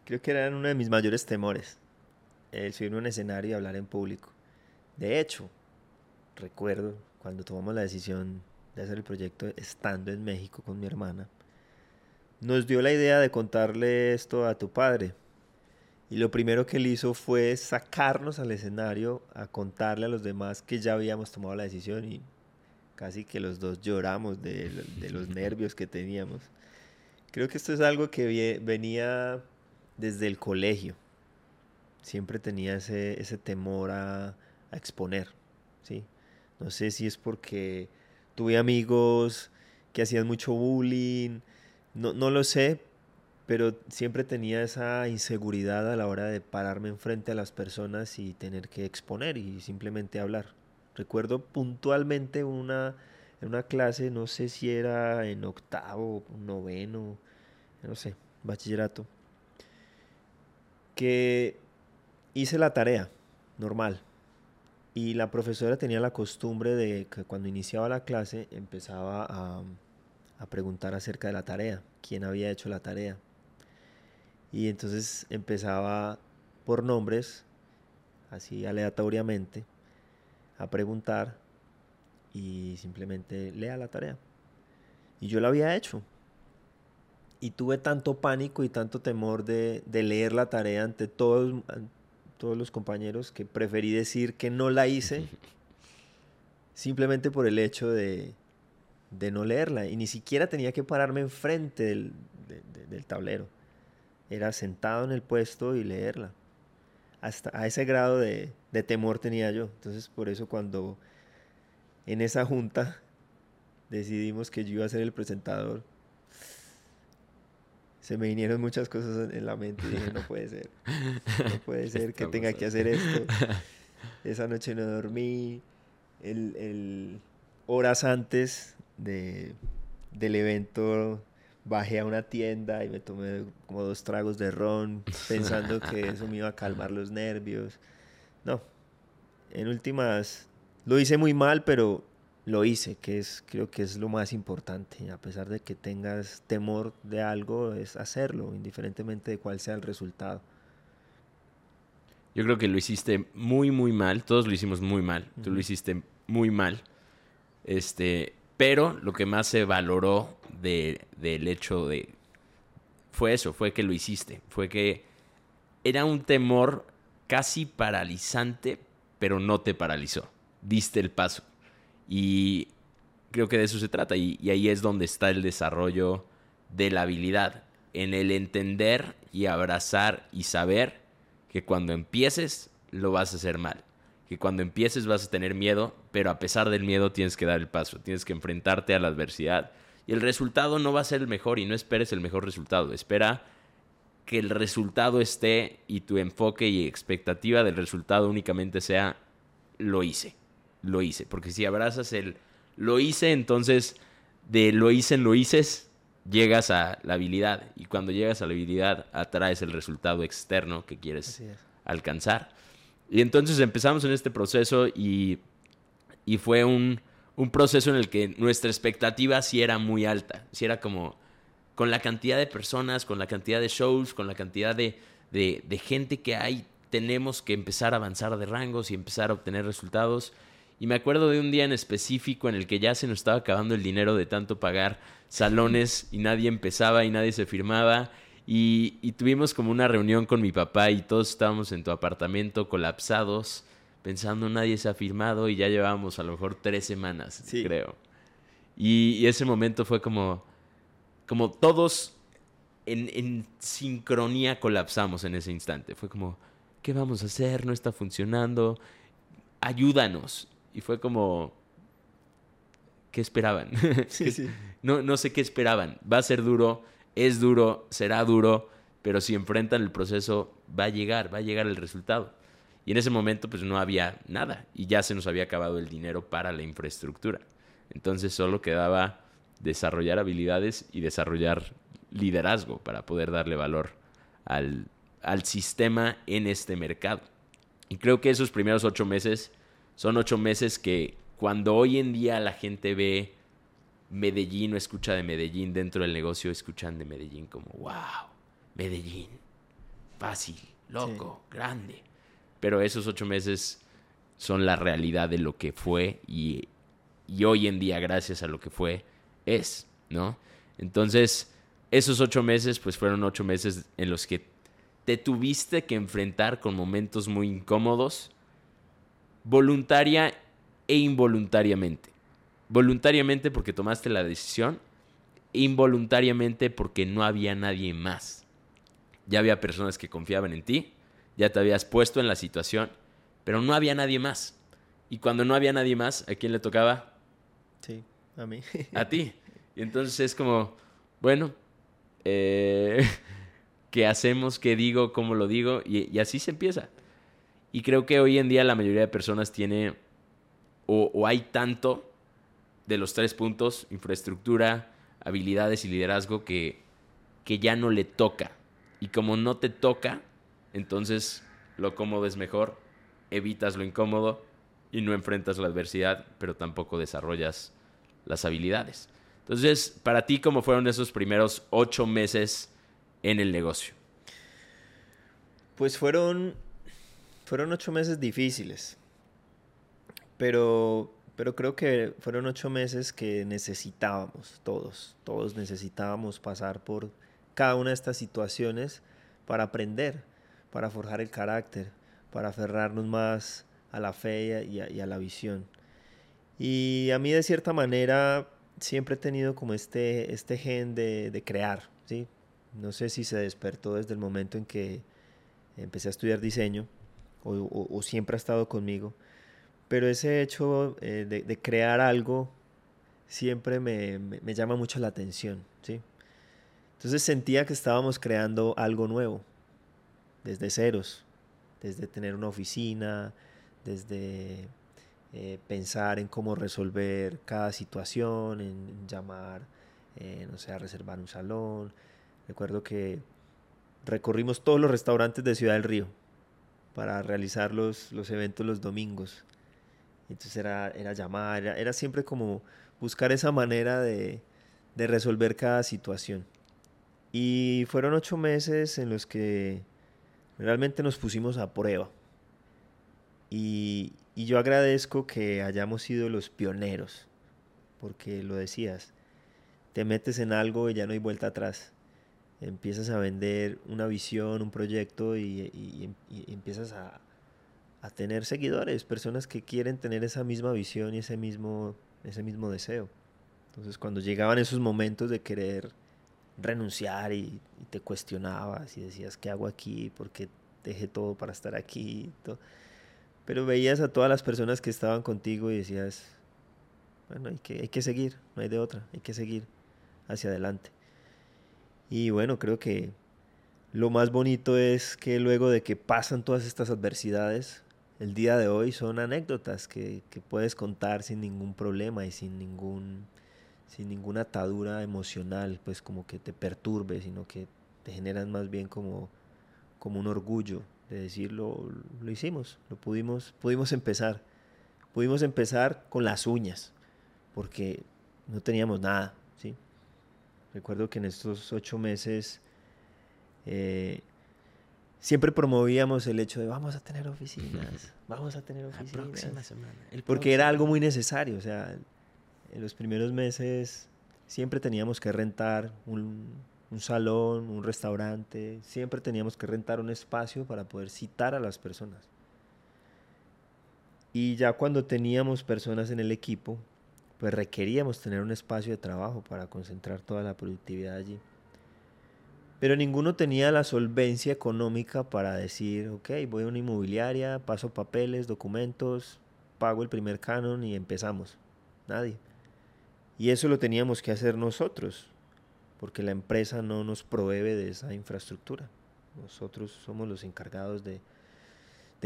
creo que era uno de mis mayores temores, el subirme a un escenario y hablar en público. De hecho, recuerdo cuando tomamos la decisión de hacer el proyecto estando en México con mi hermana, nos dio la idea de contarle esto a tu padre. Y lo primero que él hizo fue sacarnos al escenario a contarle a los demás que ya habíamos tomado la decisión y casi que los dos lloramos de, de los [laughs] nervios que teníamos. Creo que esto es algo que venía desde el colegio. Siempre tenía ese, ese temor a, a, exponer, ¿sí? No sé si es porque tuve amigos que hacían mucho bullying, no, no lo sé, pero siempre tenía esa inseguridad a la hora de pararme enfrente a las personas y tener que exponer y simplemente hablar. Recuerdo puntualmente una, en una clase, no sé si era en octavo, noveno, no sé, bachillerato, que hice la tarea normal. Y la profesora tenía la costumbre de que cuando iniciaba la clase empezaba a, a preguntar acerca de la tarea, quién había hecho la tarea. Y entonces empezaba por nombres, así aleatoriamente, a preguntar y simplemente lea la tarea. Y yo la había hecho. Y tuve tanto pánico y tanto temor de, de leer la tarea ante todos, todos los compañeros que preferí decir que no la hice [laughs] simplemente por el hecho de, de no leerla. Y ni siquiera tenía que pararme enfrente del, de, de, del tablero. Era sentado en el puesto y leerla. Hasta a ese grado de, de temor tenía yo. Entonces por eso cuando en esa junta decidimos que yo iba a ser el presentador, se me vinieron muchas cosas en la mente y dije, no puede ser, no puede [laughs] ser que tenga que hacer esto. [laughs] Esa noche no dormí, el, el horas antes de, del evento bajé a una tienda y me tomé como dos tragos de ron [laughs] pensando que eso me iba a calmar los nervios. No, en últimas lo hice muy mal, pero lo hice, que es creo que es lo más importante. A pesar de que tengas temor de algo, es hacerlo, indiferentemente de cuál sea el resultado. Yo creo que lo hiciste muy, muy mal. Todos lo hicimos muy mal. Tú lo hiciste muy mal. Este, pero lo que más se valoró de, del hecho de... Fue eso, fue que lo hiciste. Fue que era un temor casi paralizante, pero no te paralizó. Diste el paso. Y creo que de eso se trata. Y, y ahí es donde está el desarrollo de la habilidad. En el entender y abrazar y saber que cuando empieces lo vas a hacer mal. Que cuando empieces vas a tener miedo, pero a pesar del miedo tienes que dar el paso, tienes que enfrentarte a la adversidad. Y el resultado no va a ser el mejor y no esperes el mejor resultado. Espera que el resultado esté y tu enfoque y expectativa del resultado únicamente sea lo hice, lo hice. Porque si abrazas el lo hice, entonces de lo hice en lo hices, llegas a la habilidad y cuando llegas a la habilidad atraes el resultado externo que quieres alcanzar. Y entonces empezamos en este proceso y, y fue un, un, proceso en el que nuestra expectativa sí era muy alta, sí era como con la cantidad de personas, con la cantidad de shows, con la cantidad de, de, gente que hay, tenemos que empezar a avanzar de rangos y empezar a obtener resultados. Y me acuerdo de un día en específico en el que ya se nos estaba acabando el dinero de tanto pagar salones y nadie empezaba y nadie se firmaba. Y, tuvimos como una reunión con mi papá y todos estábamos en tu apartamento colapsados, pensando nadie se ha firmado y ya llevábamos a lo mejor tres semanas, creo. Y, ese momento fue como, como todos en, en sincronía colapsamos en ese instante. Fue como, ¿qué vamos a hacer? No está funcionando. Ayúdanos. Y fue como, ¿qué esperaban? [laughs] No, no sé qué esperaban. Va a ser duro, es duro, será duro, pero si enfrentan el proceso, va a llegar, va a llegar el resultado. Y en ese momento pues no había nada y ya se nos había acabado el dinero para la infraestructura. Entonces solo quedaba desarrollar habilidades y desarrollar liderazgo para poder darle valor al, al sistema en este mercado. Y creo que esos primeros ocho meses son ocho meses que cuando hoy en día la gente ve Medellín o escucha de Medellín dentro del negocio, escuchan de Medellín como, wow, Medellín, fácil, loco, grande. Pero esos ocho meses son la realidad de lo que fue y, y hoy en día, gracias a lo que fue, es, ¿no? Entonces, esos ocho meses, pues fueron ocho meses en los que te tuviste que enfrentar con momentos muy incómodos, voluntaria e involuntariamente. Voluntariamente porque tomaste la decisión, involuntariamente porque no había nadie más. Ya había personas que confiaban en ti, ya te habías puesto en la situación, pero no había nadie más. Y cuando no había nadie más, ¿a quién le tocaba? Sí, a mí. [laughs] a ti. Y entonces es como, bueno, eh, [laughs] ¿qué hacemos? ¿Qué digo? ¿Cómo lo digo? y así se empieza. Y creo que hoy en día la mayoría de personas tiene o, hay tanto de los tres puntos, infraestructura, habilidades y liderazgo, que, que ya no le toca. Y como no te toca, entonces lo cómodo es mejor, evitas lo incómodo y no enfrentas la adversidad, pero tampoco desarrollas las habilidades. Entonces, para ti, ¿cómo fueron esos primeros ocho meses en el negocio? Pues fueron fueron ocho meses difíciles, pero, pero creo que fueron ocho meses que necesitábamos todos, todos necesitábamos pasar por cada una de estas situaciones para aprender, para forjar el carácter, para aferrarnos más a la fe y a, la visión. Y a mí de cierta manera siempre he tenido como este, este gen de, crear, ¿sí? No sé si se despertó desde el momento en que empecé a estudiar diseño, o, siempre ha estado conmigo. Pero ese hecho eh, de, crear algo siempre me, me, llama mucho la atención, ¿sí? Entonces sentía que estábamos creando algo nuevo, desde ceros, desde tener una oficina, desde eh, pensar en cómo resolver cada situación, en, llamar, eh, no sé, a reservar un salón. Recuerdo que recorrimos todos los restaurantes de Ciudad del Río, para realizar los, los eventos los domingos. Entonces era, era llamar, era, siempre como buscar esa manera de, de resolver cada situación. Y fueron ocho meses en los que realmente nos pusimos a prueba, Y, yo agradezco que hayamos sido los pioneros, porque lo decías, te metes en algo y ya no hay vuelta atrás. Empiezas a vender una visión, un proyecto y, empiezas a, a, tener seguidores, personas que quieren tener esa misma visión y ese mismo, ese mismo deseo. Entonces cuando llegaban esos momentos de querer renunciar y, te cuestionabas y decías, ¿qué hago aquí? ¿Por qué dejé todo para estar aquí? Pero veías a todas las personas que estaban contigo y decías, bueno, hay que, hay que seguir, no hay de otra, hay que seguir hacia adelante. Y bueno, creo que lo más bonito es que luego de que pasan todas estas adversidades, el día de hoy son anécdotas que, que puedes contar sin ningún problema y sin ningún sin ninguna atadura emocional, pues como que te perturbe, sino que te generan más bien como, como un orgullo de decirlo, lo hicimos, lo pudimos, pudimos empezar. Pudimos empezar con las uñas, porque no teníamos nada, ¿sí? Recuerdo que en estos ocho meses eh, siempre promovíamos el hecho de vamos a tener oficinas, [laughs] vamos a tener oficinas. porque era algo muy necesario, o sea, en los primeros meses siempre teníamos que rentar un, salón, un restaurante, siempre teníamos que rentar un espacio para poder citar a las personas. Y ya cuando teníamos personas en el equipo, pues requeríamos tener un espacio de trabajo para concentrar toda la productividad allí. Pero ninguno tenía la solvencia económica para decir, ok, voy a una inmobiliaria, paso papeles, documentos, pago el primer canon y empezamos. Nadie. Y eso lo teníamos que hacer nosotros, porque la empresa no nos provee de esa infraestructura. Nosotros somos los encargados de,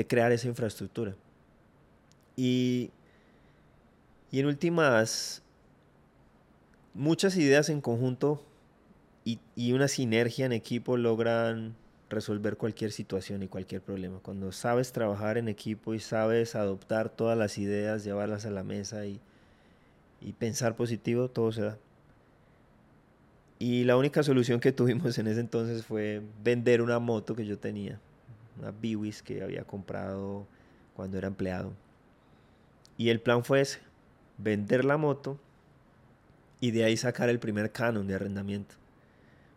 crear esa infraestructura. Y, y en últimas, muchas ideas en conjunto y, y, una sinergia en equipo logran resolver cualquier situación y cualquier problema. Cuando sabes trabajar en equipo y sabes adoptar todas las ideas, llevarlas a la mesa y, y pensar positivo, todo se da. Y la única solución que [laughs] tuvimos en ese entonces fue vender una moto que yo tenía, una Biwis que había comprado cuando era empleado. Y el plan fue ese, vender la moto y de ahí sacar el primer canon de arrendamiento.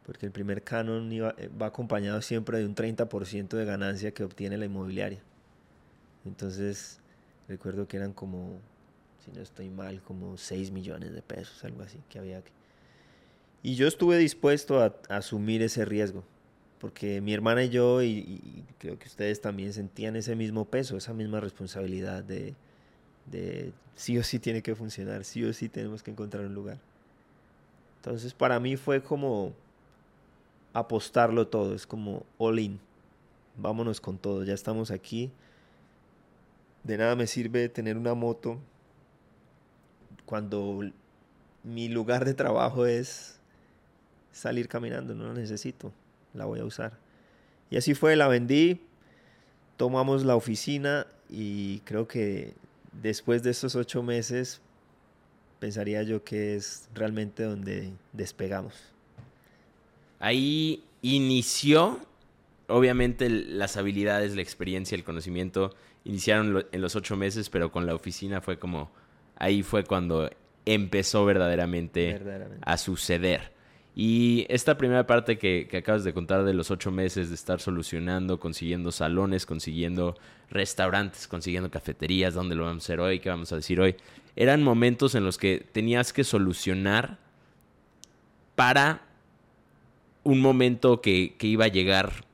Porque el primer canon eh, va acompañado siempre de un 30% de ganancia que obtiene la inmobiliaria. Entonces, recuerdo que eran como si no estoy mal, como 6 millones de pesos, algo así, que había que... Y yo estuve dispuesto a, asumir ese riesgo, porque mi hermana y yo, y, creo que ustedes también sentían ese mismo peso, esa misma responsabilidad de, de sí o sí tiene que funcionar, sí o sí tenemos que encontrar un lugar. Entonces para mí fue como apostarlo todo, es como all in, vámonos con todo, ya estamos aquí. De nada me sirve tener una moto cuando mi lugar de trabajo es salir caminando, no la necesito, la voy a usar. Y así fue, la vendí, tomamos la oficina y creo que después de estos ocho meses pensaría yo que es realmente donde despegamos. Ahí inició, obviamente las habilidades, la experiencia, el conocimiento iniciaron en los ocho meses, pero con la oficina fue como ahí fue cuando empezó verdaderamente, a suceder. Y esta primera parte que, acabas de contar de los ocho meses de estar solucionando, consiguiendo salones, consiguiendo restaurantes, consiguiendo cafeterías, dónde lo vamos a hacer hoy, qué vamos a decir hoy, eran momentos en los que tenías que solucionar para un momento que, que iba a llegar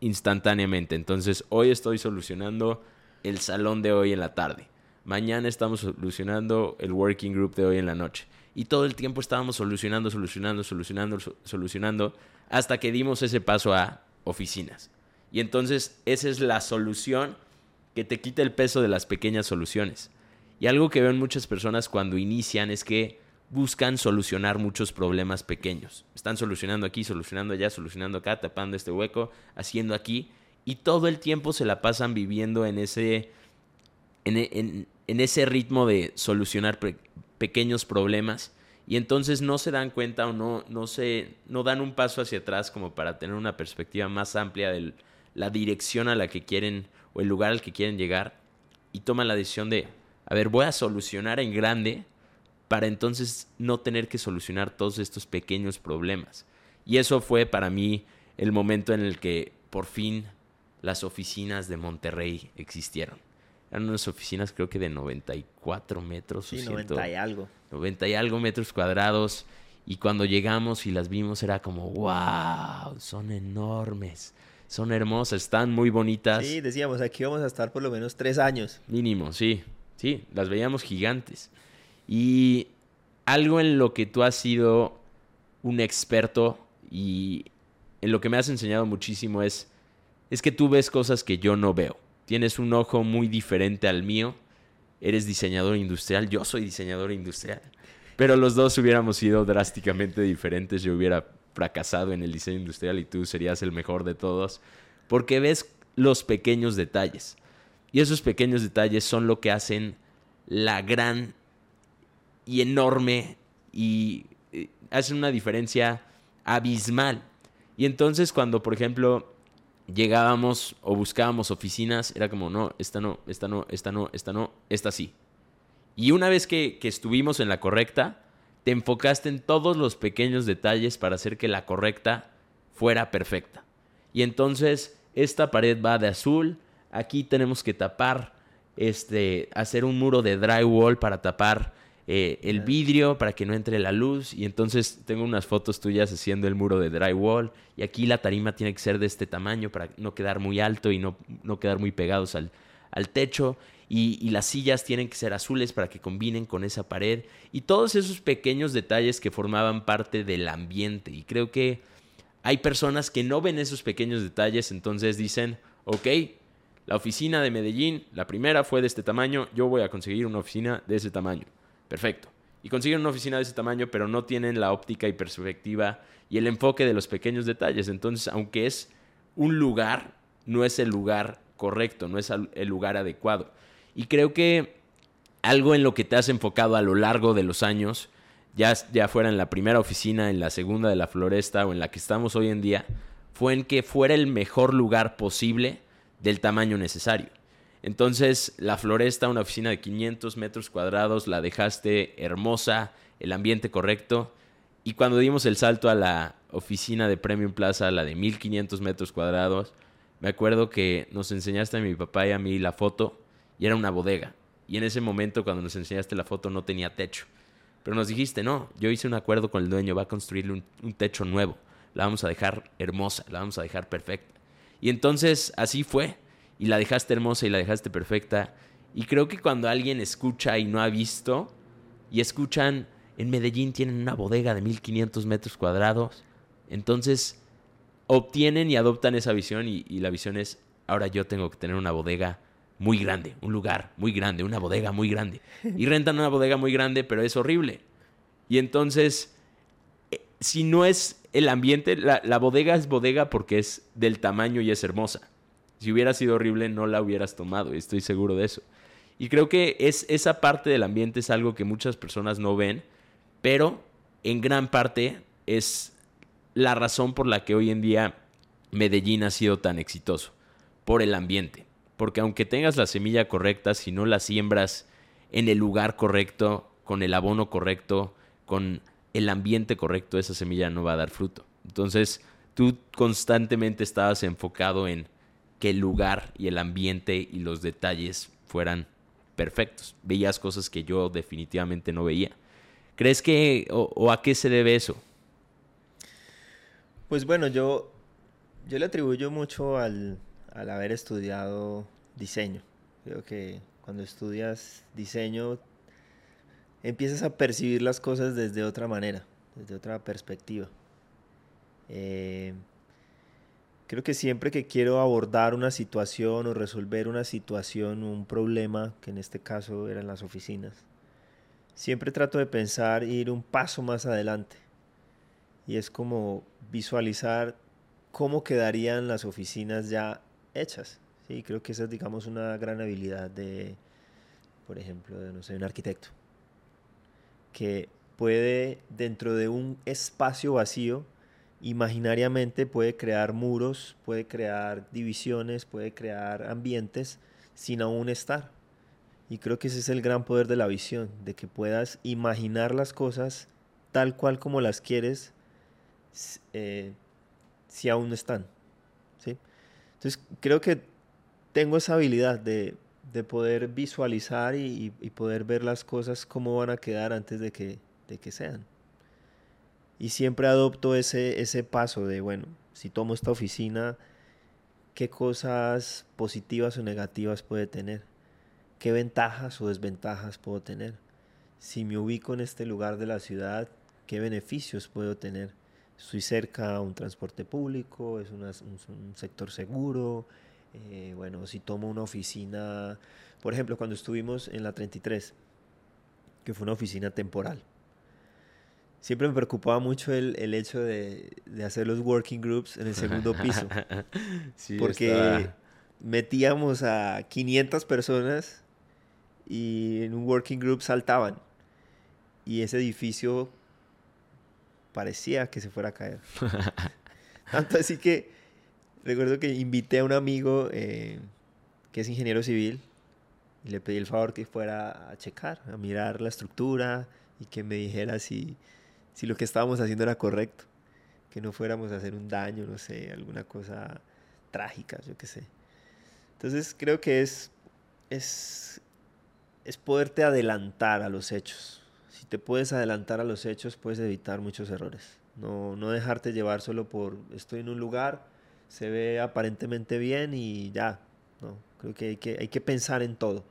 instantáneamente. Entonces, hoy estoy solucionando el salón de hoy en la tarde mañana estamos solucionando el working group de hoy en la noche. Y todo el tiempo estábamos solucionando, solucionando, solucionando, solucionando, hasta que dimos ese paso a oficinas. Y entonces esa es la solución que te quita el peso de las pequeñas soluciones. Y algo que ven muchas personas cuando inician es que buscan solucionar muchos problemas pequeños. Están solucionando aquí, solucionando allá, solucionando acá, tapando este hueco, haciendo aquí. Y todo el tiempo se la pasan viviendo en ese, en, en ese ritmo de solucionar pequeños problemas y entonces no se dan cuenta o no, no, se, no dan un paso hacia atrás como para tener una perspectiva más amplia de la dirección a la que quieren o el lugar al que quieren llegar y toman la decisión de, a ver, voy a solucionar en grande para entonces no tener que solucionar todos estos pequeños problemas. Y eso fue para mí el momento en el que por fin las oficinas de Monterrey existieron. Eran unas oficinas creo que de 94 metros. Sí, 90 y algo. 90 y algo metros cuadrados. Y cuando llegamos y las vimos era como, wow, son enormes, son hermosas, están muy bonitas. Sí, decíamos, aquí vamos a estar por lo menos tres años. Mínimo, sí, sí, las veíamos gigantes. Y algo en lo que tú has sido un experto y en lo que me has enseñado muchísimo es, es que tú ves cosas que yo no veo. Tienes un ojo muy diferente al mío. Eres diseñador industrial, yo soy diseñador industrial. Pero los dos hubiéramos sido drásticamente diferentes. Yo hubiera fracasado en el diseño industrial y tú serías el mejor de todos. Porque ves los pequeños detalles. Y esos pequeños detalles son lo que hacen la gran y enorme y eh, hacen una diferencia abismal. Y entonces cuando, por ejemplo, llegábamos o buscábamos oficinas, era como, no, esta no, esta no, esta no, esta no, esta sí. Y una vez que, que estuvimos en la correcta, te enfocaste en todos los pequeños detalles para hacer que la correcta fuera perfecta. Y entonces esta pared va de azul, aquí tenemos que tapar, este, hacer un muro de drywall para tapar eh, el vidrio para que no entre la luz. Y entonces tengo unas fotos tuyas haciendo el muro de drywall. Y aquí la tarima tiene que ser de este tamaño para no quedar muy alto y no, no quedar muy pegados al, al techo. Y, y, las sillas tienen que ser azules para que combinen con esa pared. Y todos esos pequeños detalles que formaban parte del ambiente. Y creo que hay personas que no ven esos pequeños detalles, entonces dicen, ok, la oficina de Medellín, la primera fue de este tamaño, yo voy a conseguir una oficina de ese tamaño. Perfecto. Y consiguen una oficina de ese tamaño, pero no tienen la óptica y perspectiva y el enfoque de los pequeños detalles. Entonces, aunque es un lugar, no es el lugar correcto, no es el lugar adecuado. Y creo que algo en lo que te has enfocado a lo largo de los años, ya, ya fuera en la primera oficina, en la segunda de la floresta o en la que estamos hoy en día, fue en que fuera el mejor lugar posible del tamaño necesario. Entonces, la floresta, una oficina de 500 metros cuadrados, la dejaste hermosa, el ambiente correcto. Y cuando dimos el salto a la oficina de Premium Plaza, la de 1500 metros cuadrados, me acuerdo que nos enseñaste a mi papá y a mí la foto y era una bodega. Y en ese momento, cuando nos enseñaste la foto, no tenía techo. Pero nos dijiste, no, yo hice un acuerdo con el dueño, va a construirle un, techo nuevo. La vamos a dejar hermosa, la vamos a dejar perfecta. Y entonces así fue y la dejaste hermosa y la dejaste perfecta. Y creo que cuando alguien escucha y no ha visto, y escuchan, en Medellín tienen una bodega de 1500 metros cuadrados, entonces obtienen y adoptan esa visión y, y la visión es, ahora yo tengo que tener una bodega muy grande, un lugar muy grande, una bodega muy grande. [laughs] Y rentan una bodega muy grande, pero es horrible. Y entonces, eh, si no es el ambiente, la, la bodega es bodega porque es del tamaño y es hermosa. Si hubiera sido horrible, no la hubieras tomado, estoy seguro de eso. Y creo que es, esa parte del ambiente es algo que muchas personas no ven, pero en gran parte es la razón por la que hoy en día Medellín ha sido tan exitoso, por el ambiente. Porque aunque tengas la semilla correcta, si no la siembras en el lugar correcto, con el abono correcto, con el ambiente correcto, esa semilla no va a dar fruto. Entonces, tú constantemente estabas enfocado en que el lugar y el ambiente y los detalles fueran perfectos. Veías cosas que yo definitivamente no veía. ¿Crees que o, a qué se debe eso? Pues bueno, yo, yo le atribuyo mucho al, al haber estudiado diseño. Creo que cuando estudias diseño empiezas a percibir las cosas desde otra manera, desde otra perspectiva. Eh, Creo que siempre que quiero abordar una situación o resolver una situación, un problema, que en este caso eran las oficinas, siempre trato de pensar e ir un paso más adelante. Y es como visualizar cómo quedarían las oficinas ya hechas. Sí, creo que esa es, digamos, una gran habilidad de, por ejemplo, de, no sé, un arquitecto, que puede, dentro de un espacio vacío, imaginariamente puede crear muros, puede crear divisiones, puede crear ambientes sin aún estar. Y creo que ese es el gran poder de la visión, de que puedas imaginar las cosas tal cual como las quieres eh, si aún no están. ¿sí? Entonces creo que tengo esa habilidad de, poder visualizar y, poder ver las cosas como van a quedar antes de que, de que sean. Y siempre adopto ese, ese paso de, bueno, si tomo esta oficina, ¿qué cosas positivas o negativas puede tener? ¿Qué ventajas o desventajas puedo tener? Si me ubico en este lugar de la ciudad, ¿qué beneficios puedo tener? Estoy cerca a un transporte público, es un, sector seguro. Eh, bueno, si tomo una oficina, por ejemplo, cuando estuvimos en la 33, que fue una oficina temporal, siempre me preocupaba mucho el, el hecho de, de, hacer los working groups en el segundo piso. [laughs] porque metíamos a 500 personas y en un working group saltaban. Y ese edificio parecía que se fuera a caer. [laughs] Tanto así que recuerdo que invité a un amigo eh, que es ingeniero civil y le pedí el favor que fuera a checar, a mirar la estructura y que me dijera si, si lo que estábamos haciendo era correcto, que no fuéramos a hacer un daño, no sé, alguna cosa trágica, yo qué sé. Entonces creo que es, es, es poderte adelantar a los hechos si te puedes adelantar a los hechos, puedes evitar muchos errores. No, no dejarte llevar solo por estoy en un lugar, se ve aparentemente bien y ya. No, creo que hay que, hay que pensar en todo.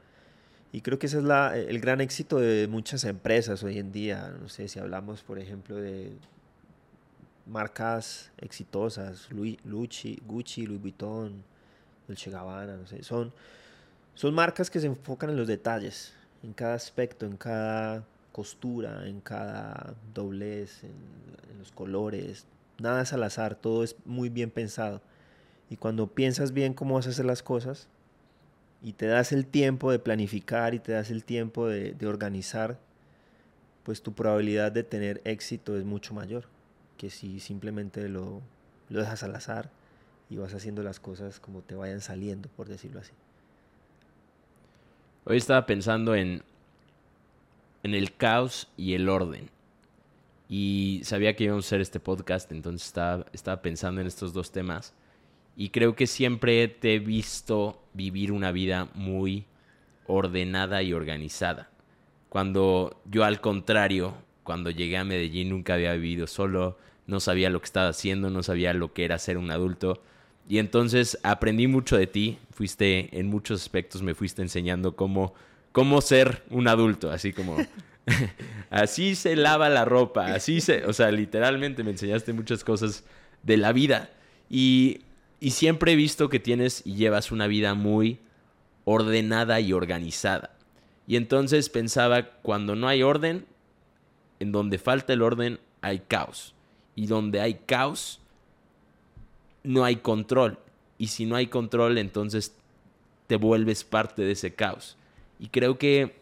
Y creo que ese es la, el gran éxito de muchas empresas hoy en día. No sé si hablamos, por ejemplo, de marcas exitosas, Gucci, Gucci, Louis Vuitton, Dolce Gabbana, no sé. Son, son marcas que se enfocan en los detalles, en cada aspecto, en cada costura, en cada doblez, en, los colores. Nada es al azar, todo es muy bien pensado. Y cuando piensas bien cómo vas a hacer las cosas y te das el tiempo de planificar y te das el tiempo de, organizar, pues tu probabilidad de tener éxito es mucho mayor que si simplemente lo, lo dejas al azar y vas haciendo las cosas como te vayan saliendo, por decirlo así. Hoy estaba pensando en en el caos y el orden. Y sabía que íbamos a hacer este podcast, entonces estaba, estaba pensando en estos dos temas. Y creo que siempre te he visto vivir una vida muy ordenada y organizada. Cuando yo al contrario, cuando llegué a Medellín nunca había vivido solo, no sabía lo que estaba haciendo, no sabía lo que era ser un adulto. Y entonces aprendí mucho de ti, fuiste en muchos aspectos, me fuiste enseñando cómo cómo ser un adulto, así como... [laughs] así se lava la ropa, así se... O sea, literalmente me enseñaste muchas cosas de la vida. Y, y siempre he visto que tienes y llevas una vida muy ordenada y organizada. Y entonces pensaba, cuando no hay orden, en donde falta el orden, hay caos. Y donde hay caos, no hay control. Y si no hay control, entonces te vuelves parte de ese caos. Y creo que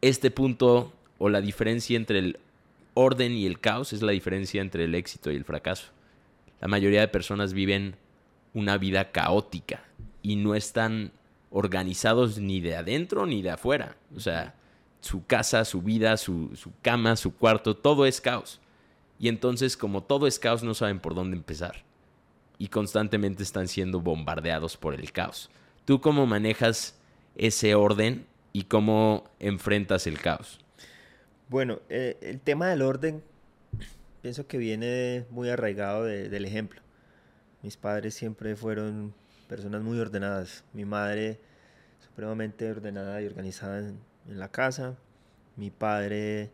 este punto o la diferencia entre el orden y el caos es la diferencia entre el éxito y el fracaso. La mayoría de personas viven una vida caótica y no están organizados ni de adentro ni de afuera. O sea, su casa, su vida, su, su, cama, su cuarto, todo es caos. Y entonces, como todo es caos, no saben por dónde empezar. Y constantemente están siendo bombardeados por el caos. ¿Tú cómo manejas ese orden y cómo enfrentas el caos? Bueno, eh, el tema del orden pienso que viene muy arraigado del ejemplo. Mis padres siempre fueron personas muy ordenadas. Mi madre supremamente ordenada y organizada en, la casa. Mi padre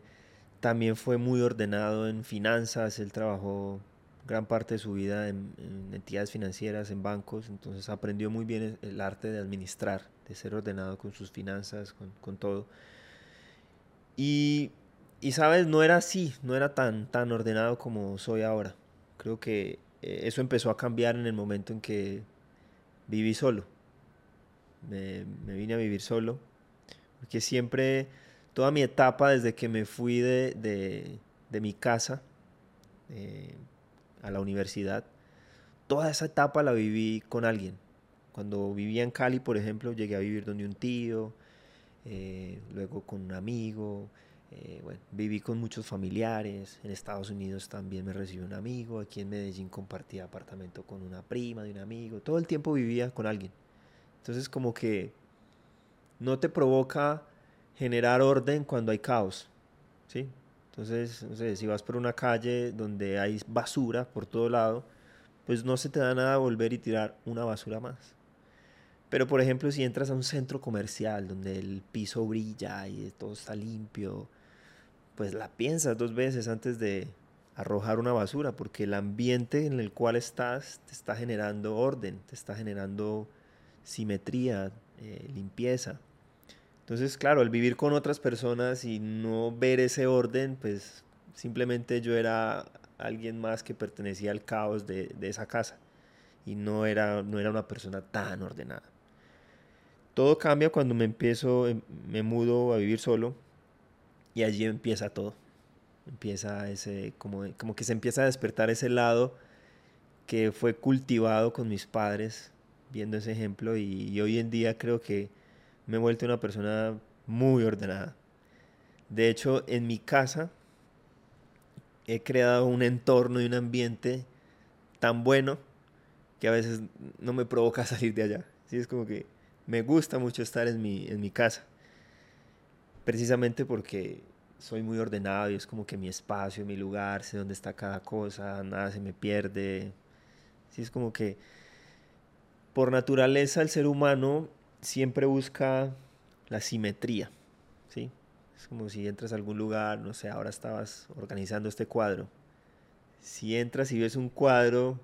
también fue muy ordenado en finanzas. Él trabajó gran parte de su vida en, en entidades financieras, en bancos. Entonces aprendió muy bien el arte de administrar de ser ordenado con sus finanzas, con, todo. Y, y, sabes, no era así, no era tan, tan ordenado como soy ahora. Creo que eso empezó a cambiar en el momento en que viví solo. Me, vine a vivir solo, porque siempre, toda mi etapa desde que me fui de, mi casa eh, a la universidad, toda esa etapa la viví con alguien. Cuando vivía en Cali, por ejemplo, llegué a vivir donde un tío. eh, luego con un amigo, eh, viví con muchos familiares, en Estados Unidos también me recibió un amigo, aquí en Medellín compartía apartamento con una prima de un amigo, todo el tiempo vivía con alguien. Entonces como que no te provoca generar orden cuando hay caos, ¿sí? Entonces, no sé, si vas por una calle donde hay basura por todo lado, pues no se te da nada volver y tirar una basura más. Pero por ejemplo, si entras a un centro comercial donde el piso brilla y todo está limpio, pues la piensas dos veces antes de arrojar una basura, porque el ambiente en el cual estás te está generando orden, te está generando simetría, eh, limpieza. Entonces, claro, al vivir con otras personas y no ver ese orden, pues simplemente yo era alguien más que pertenecía al caos de, de esa casa y no era, no era una persona tan ordenada. Todo cambia cuando me empiezo, em, me mudo a vivir solo y allí empieza todo. Empieza ese, como, como que se empieza a despertar ese lado que fue cultivado con mis padres, viendo ese ejemplo, y, hoy en día creo que me he vuelto una persona muy ordenada. De hecho, en mi casa he creado un entorno y un ambiente tan bueno que a veces no me provoca [laughs] salir de allá. ¿Sí? Es como que me gusta mucho estar en mi, en mi casa precisamente porque soy muy ordenado y es como que mi espacio, mi lugar, sé dónde está cada cosa, nada se me pierde. Sí, es como que por naturaleza el ser humano siempre busca la simetría, ¿sí? Es como si entras a algún lugar, no sé, ahora estabas organizando este cuadro. Si entras y ves un cuadro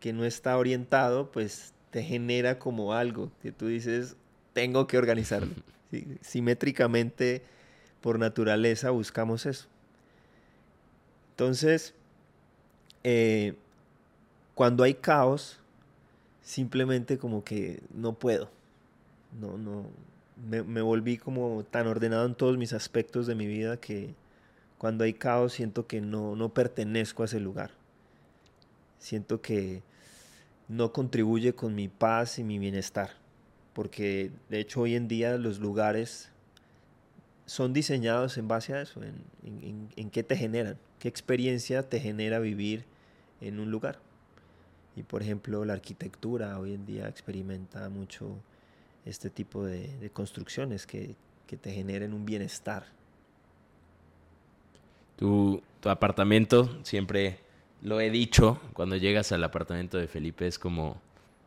que no está orientado, pues te genera como algo que tú dices, tengo que organizarlo. [laughs] Simétricamente, por naturaleza, buscamos eso. Entonces, eh, cuando hay caos, simplemente como que no puedo. No, no. Me, me, volví como tan ordenado en todos mis aspectos de mi vida que cuando hay caos siento que no, no pertenezco a ese lugar. Siento que no contribuye con mi paz y mi bienestar porque de hecho hoy en día los lugares son diseñados en base a eso, en, qué te generan, qué experiencia te genera vivir en un lugar. Y por ejemplo, la arquitectura hoy en día experimenta mucho este tipo de, construcciones que, te generen un bienestar. Tu, tu apartamento, siempre lo he dicho, cuando llegas al apartamento de Felipe es como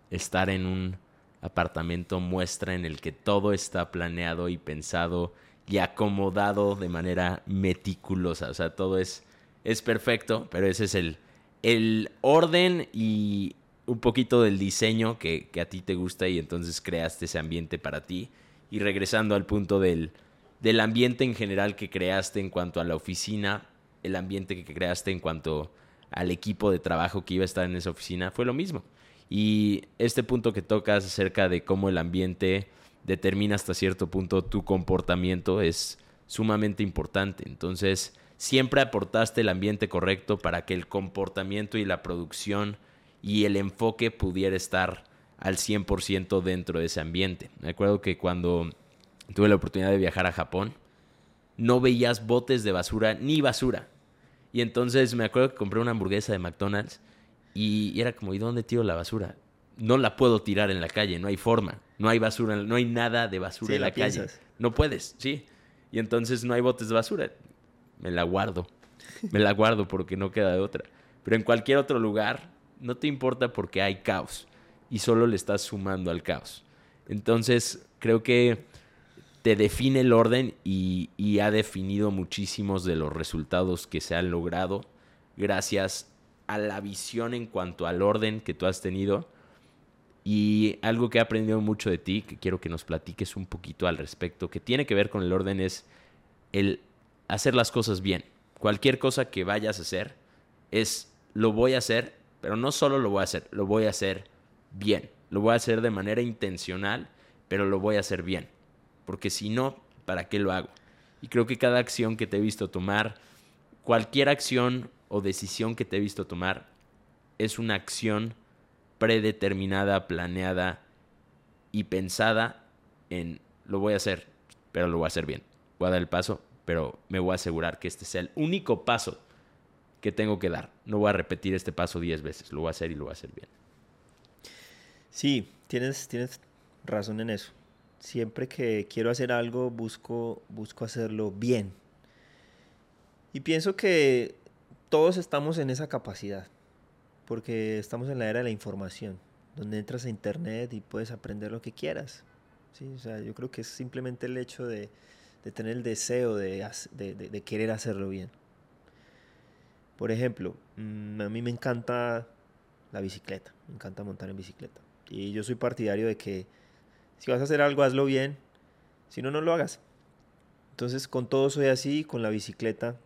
estar en un apartamento muestra en el que todo está planeado y pensado y acomodado de manera meticulosa. O sea, todo es, es perfecto, pero ese es el, el orden y un poquito del diseño que, a ti te gusta y entonces creaste ese ambiente para ti. Y regresando al punto del, del ambiente en general que creaste en cuanto a la oficina, el ambiente que creaste en cuanto al equipo de trabajo que iba a estar en esa oficina, fue lo mismo. Y este punto que tocas acerca de cómo el ambiente determina hasta cierto punto tu comportamiento es sumamente importante. Entonces, siempre aportaste el ambiente correcto para que el comportamiento y la producción y el enfoque pudiera estar al 100% dentro de ese ambiente. Me acuerdo que cuando tuve la oportunidad de viajar a Japón, no veías botes de basura ni basura. Y entonces me acuerdo que compré una hamburguesa de McDonald's y, era como, ¿y dónde tiro la basura? No la puedo tirar en la calle, no hay forma. No hay basura, no hay nada de basura en la, calle. No puedes, sí. Y entonces no hay botes de basura. Me la guardo. Me la guardo porque no queda de otra. Pero en cualquier otro lugar no te importa porque hay caos y solo le estás sumando al caos. Entonces creo que te define el orden y, y, ha definido muchísimos de los resultados que se han logrado gracias a la visión en cuanto al orden que tú has tenido. Y algo que he aprendido mucho de ti, que quiero que nos platiques un poquito al respecto, que tiene que ver con el orden, es el hacer las cosas bien. Cualquier cosa que vayas a hacer es, lo voy a hacer, pero no solo lo voy a hacer, lo voy a hacer bien. Lo voy a hacer de manera intencional, pero lo voy a hacer bien. Porque si no, ¿para qué lo hago? Y creo que cada acción que te he visto tomar, cualquier acción o decisión que te he visto tomar es una acción predeterminada, planeada y pensada en lo voy a hacer pero lo voy a hacer bien. Voy a dar el paso, pero me voy a asegurar que este sea el único paso que tengo que dar. No voy a repetir este paso 10 veces, lo voy a hacer y lo voy a hacer bien. Sí, tienes, tienes razón en eso. Siempre que quiero hacer algo, busco, busco hacerlo bien. Y pienso que todos estamos en esa capacidad, porque estamos en la era de la información, donde entras a internet y puedes aprender lo que quieras. ¿sí? O sea, yo creo que es simplemente el hecho de, tener el deseo de, de, de, querer hacerlo bien. Por ejemplo, mm, a mí me encanta la bicicleta, me encanta montar en bicicleta. Y yo soy partidario de que si vas a hacer algo, hazlo bien. Si no, no lo hagas. Entonces, con todo soy así, con la bicicleta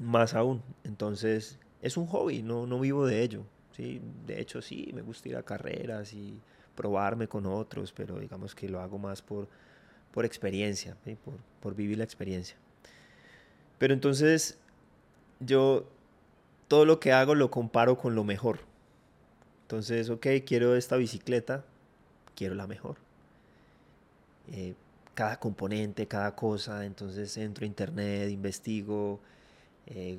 más aún. Entonces, es un hobby, no, no vivo de ello. ¿sí? De hecho, sí, me gusta ir a carreras y probarme con otros, pero digamos que lo hago más por, por experiencia, por, por vivir la experiencia. Pero entonces, yo todo lo que hago lo comparo con lo mejor. Entonces, ok, quiero esta bicicleta, quiero la mejor. Eh, cada componente, cada cosa, entonces entro a internet, investigo eh,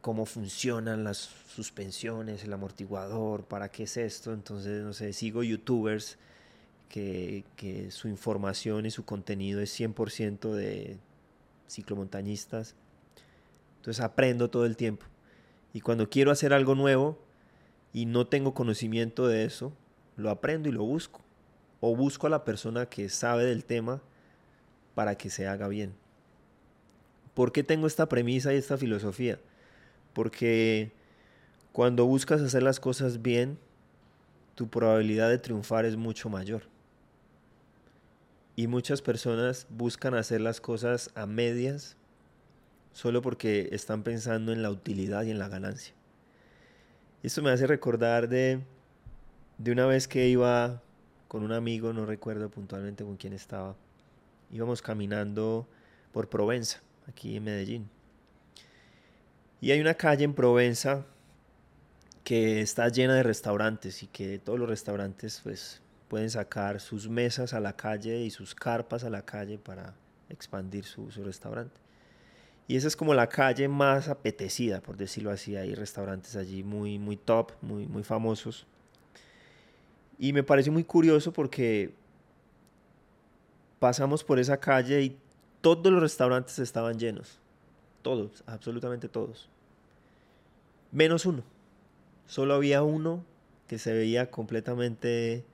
cómo funcionan las suspensiones, el amortiguador, para qué es esto, entonces, no sé, sigo youtubers que, que su información y su contenido es 100% de ciclomontañistas, entonces aprendo todo el tiempo. Y cuando quiero hacer algo nuevo, y no tengo conocimiento de eso, lo aprendo y lo busco. O busco a la persona que sabe del tema para que se haga bien. ¿Por qué tengo esta premisa y esta filosofía? Porque cuando buscas hacer las cosas bien, tu probabilidad de triunfar es mucho mayor. Y muchas personas buscan hacer las cosas a medias solo porque están pensando en la utilidad y en la ganancia. Esto me hace recordar de, de una vez que iba con un amigo, no recuerdo puntualmente con quién estaba. Íbamos caminando por Provenza, aquí en Medellín. Y hay una calle en Provenza que está llena de restaurantes y que todos los restaurantes pues pueden sacar sus mesas a la calle y sus carpas a la calle para expandir su, su restaurante. Y esa es como la calle más apetecida, por decirlo así. Hay restaurantes allí muy, muy top, muy, muy famosos. Y me parece muy curioso porque pasamos por esa calle y todos los restaurantes estaban llenos. Todos, absolutamente todos. Menos uno. Solo había uno que se veía completamente,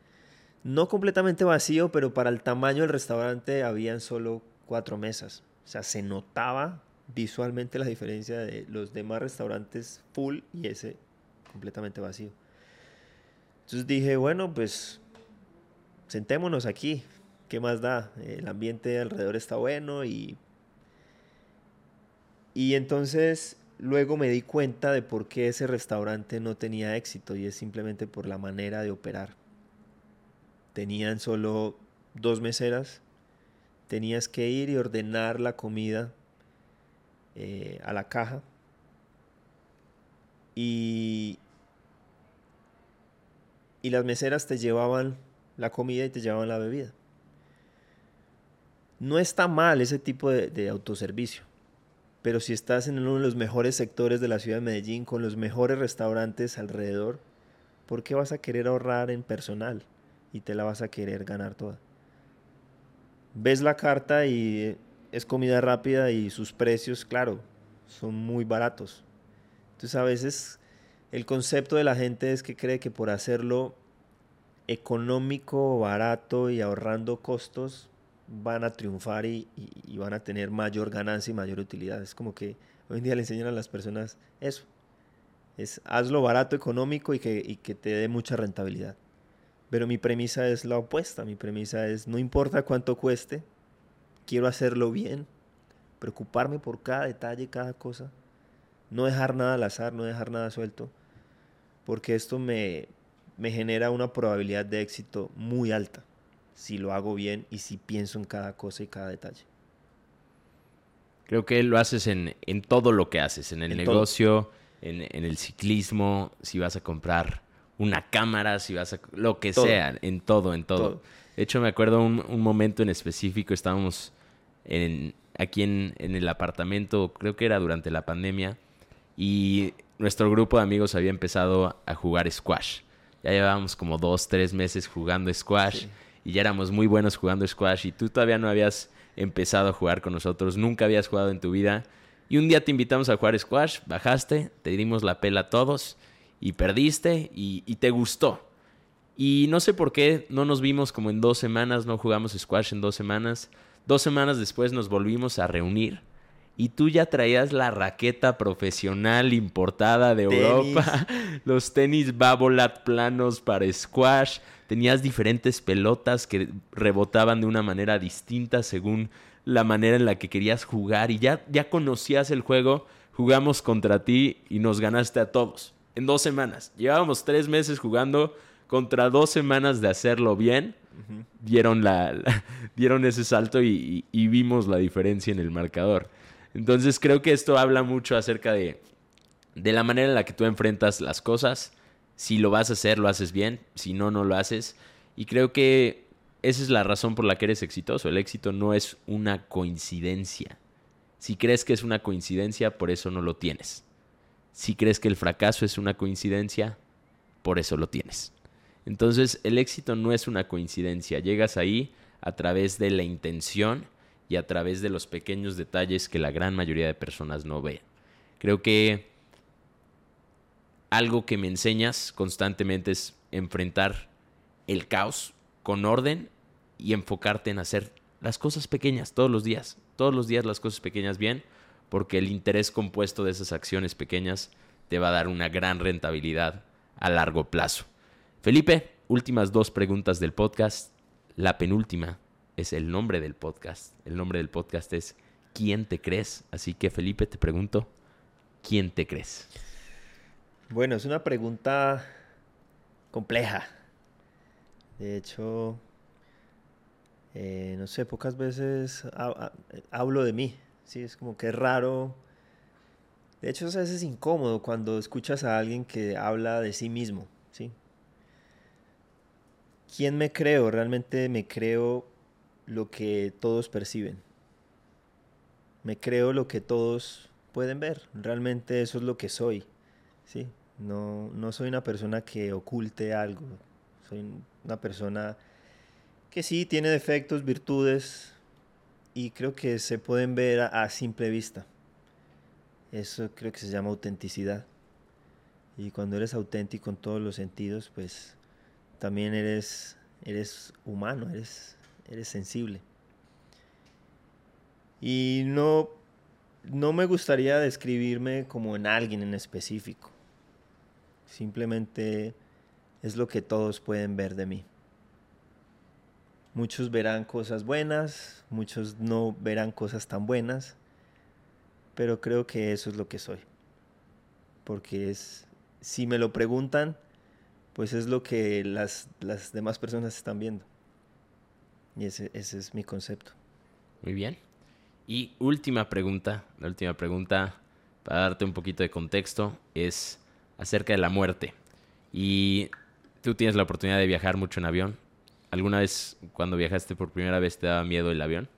no completamente vacío, pero para el tamaño del restaurante habían solo cuatro mesas. O sea, se notaba visualmente la diferencia de los demás restaurantes full y ese completamente vacío. Entonces dije, bueno, pues sentémonos aquí. ¿Qué más da? El ambiente alrededor está bueno y... Y entonces luego me di cuenta de por qué ese restaurante no tenía éxito y es simplemente por la manera de operar. Tenían solo dos meseras, tenías que ir y ordenar la comida eh, a la caja. Y, y las meseras te llevaban la comida y te llevaban la bebida. No está mal ese tipo de, autoservicio, pero si estás en uno de los mejores sectores de la ciudad de Medellín, con los mejores restaurantes alrededor, ¿por qué vas a querer ahorrar en personal y te la vas a querer ganar toda? Ves la carta y es comida rápida y sus precios, claro, son muy baratos. Entonces a veces el concepto de la gente es que cree que por hacerlo económico, barato y ahorrando costos van a triunfar y, van a tener mayor ganancia y mayor utilidad. Es como que hoy en día le enseñan a las personas eso. Es hazlo barato, económico y que, y que te dé mucha rentabilidad. Pero mi premisa es la opuesta. Mi premisa es no importa cuánto cueste, quiero hacerlo bien, preocuparme por cada detalle, cada cosa, no dejar nada al azar, no dejar nada suelto, porque esto me, me genera una probabilidad de éxito muy alta si lo hago bien y si pienso en cada cosa y cada detalle. Creo que lo haces en, en todo lo que haces, en el negocio, en, en, el ciclismo, si vas a comprar una cámara, si vas a... lo que sea, en todo, en todo. De hecho, me acuerdo un, un momento en específico, estábamos en, aquí en, en el apartamento, creo que era durante la pandemia, y nuestro grupo de amigos había empezado a jugar squash. Ya llevábamos como dos, tres meses jugando squash y ya éramos muy buenos jugando squash y tú todavía no habías empezado a jugar con nosotros, nunca habías jugado en tu vida. Y un día te invitamos a jugar squash, bajaste, te dimos la pela a todos y perdiste y, y te gustó. Y no sé por qué no nos vimos como en dos semanas, no jugamos squash en dos semanas. Dos semanas después nos volvimos a reunir y tú ya traías la raqueta profesional importada de Europa, [laughs] los tenis Babolat planos para squash, tenías diferentes pelotas que rebotaban de una manera distinta según la manera en la que querías jugar y ya, ya conocías el juego, jugamos contra ti y nos ganaste a todos en dos semanas. Llevábamos tres meses jugando contra dos semanas de hacerlo bien. dieron, la, [laughs] dieron ese salto y vimos la diferencia en el marcador. Entonces creo que esto habla mucho acerca de, de la manera en la que tú enfrentas las cosas. Si lo vas a hacer, lo haces bien. Si no, no lo haces. Y creo que esa es la razón por la que eres exitoso. El éxito no es una coincidencia. Si crees que es una coincidencia, por eso no lo tienes. Si crees que el fracaso es una coincidencia, por eso lo tienes. Entonces, el éxito no es una coincidencia. Llegas ahí a través de la intención y a través de los pequeños detalles que la gran mayoría de personas no ve. Creo que algo que me enseñas constantemente es enfrentar el caos con orden y enfocarte en hacer las cosas pequeñas todos los días, todos los días las cosas pequeñas bien, porque el interés compuesto de esas acciones pequeñas te va a dar una gran rentabilidad a largo plazo. Felipe, últimas dos preguntas del podcast. La penúltima, es el nombre del podcast. El nombre del podcast es ¿Quién te crees? Así que Felipe, te pregunto, ¿quién te crees? Bueno, es una pregunta compleja. De hecho, eh, no sé, pocas veces hablo de mí. Sí, es como que es raro. De hecho, a veces es incómodo cuando escuchas a alguien que habla de sí mismo. ¿sí? ¿Quién me creo? Realmente me creo lo que todos perciben. Me creo lo que todos pueden ver. Realmente eso es lo que soy. ¿sí? No, no soy una persona que oculte algo. Soy una persona que sí tiene defectos, virtudes, y creo que se pueden ver a, simple vista. Eso creo que se llama autenticidad. Y cuando eres auténtico en todos los sentidos, pues también eres, eres humano, eres eres sensible. Y no, no me gustaría describirme como en alguien en específico. Simplemente es lo que todos pueden ver de mí. Muchos verán cosas buenas, muchos no verán cosas tan buenas, pero creo que eso es lo que soy. Porque es, si me lo preguntan, pues es lo que las, las demás personas están viendo. Y ese, es mi concepto. Muy bien. Y última pregunta, la última pregunta, para darte un poquito de contexto, es acerca de la muerte. Y tú tienes la oportunidad de viajar mucho en avión. ¿Alguna vez cuando viajaste por primera vez te daba miedo el avión?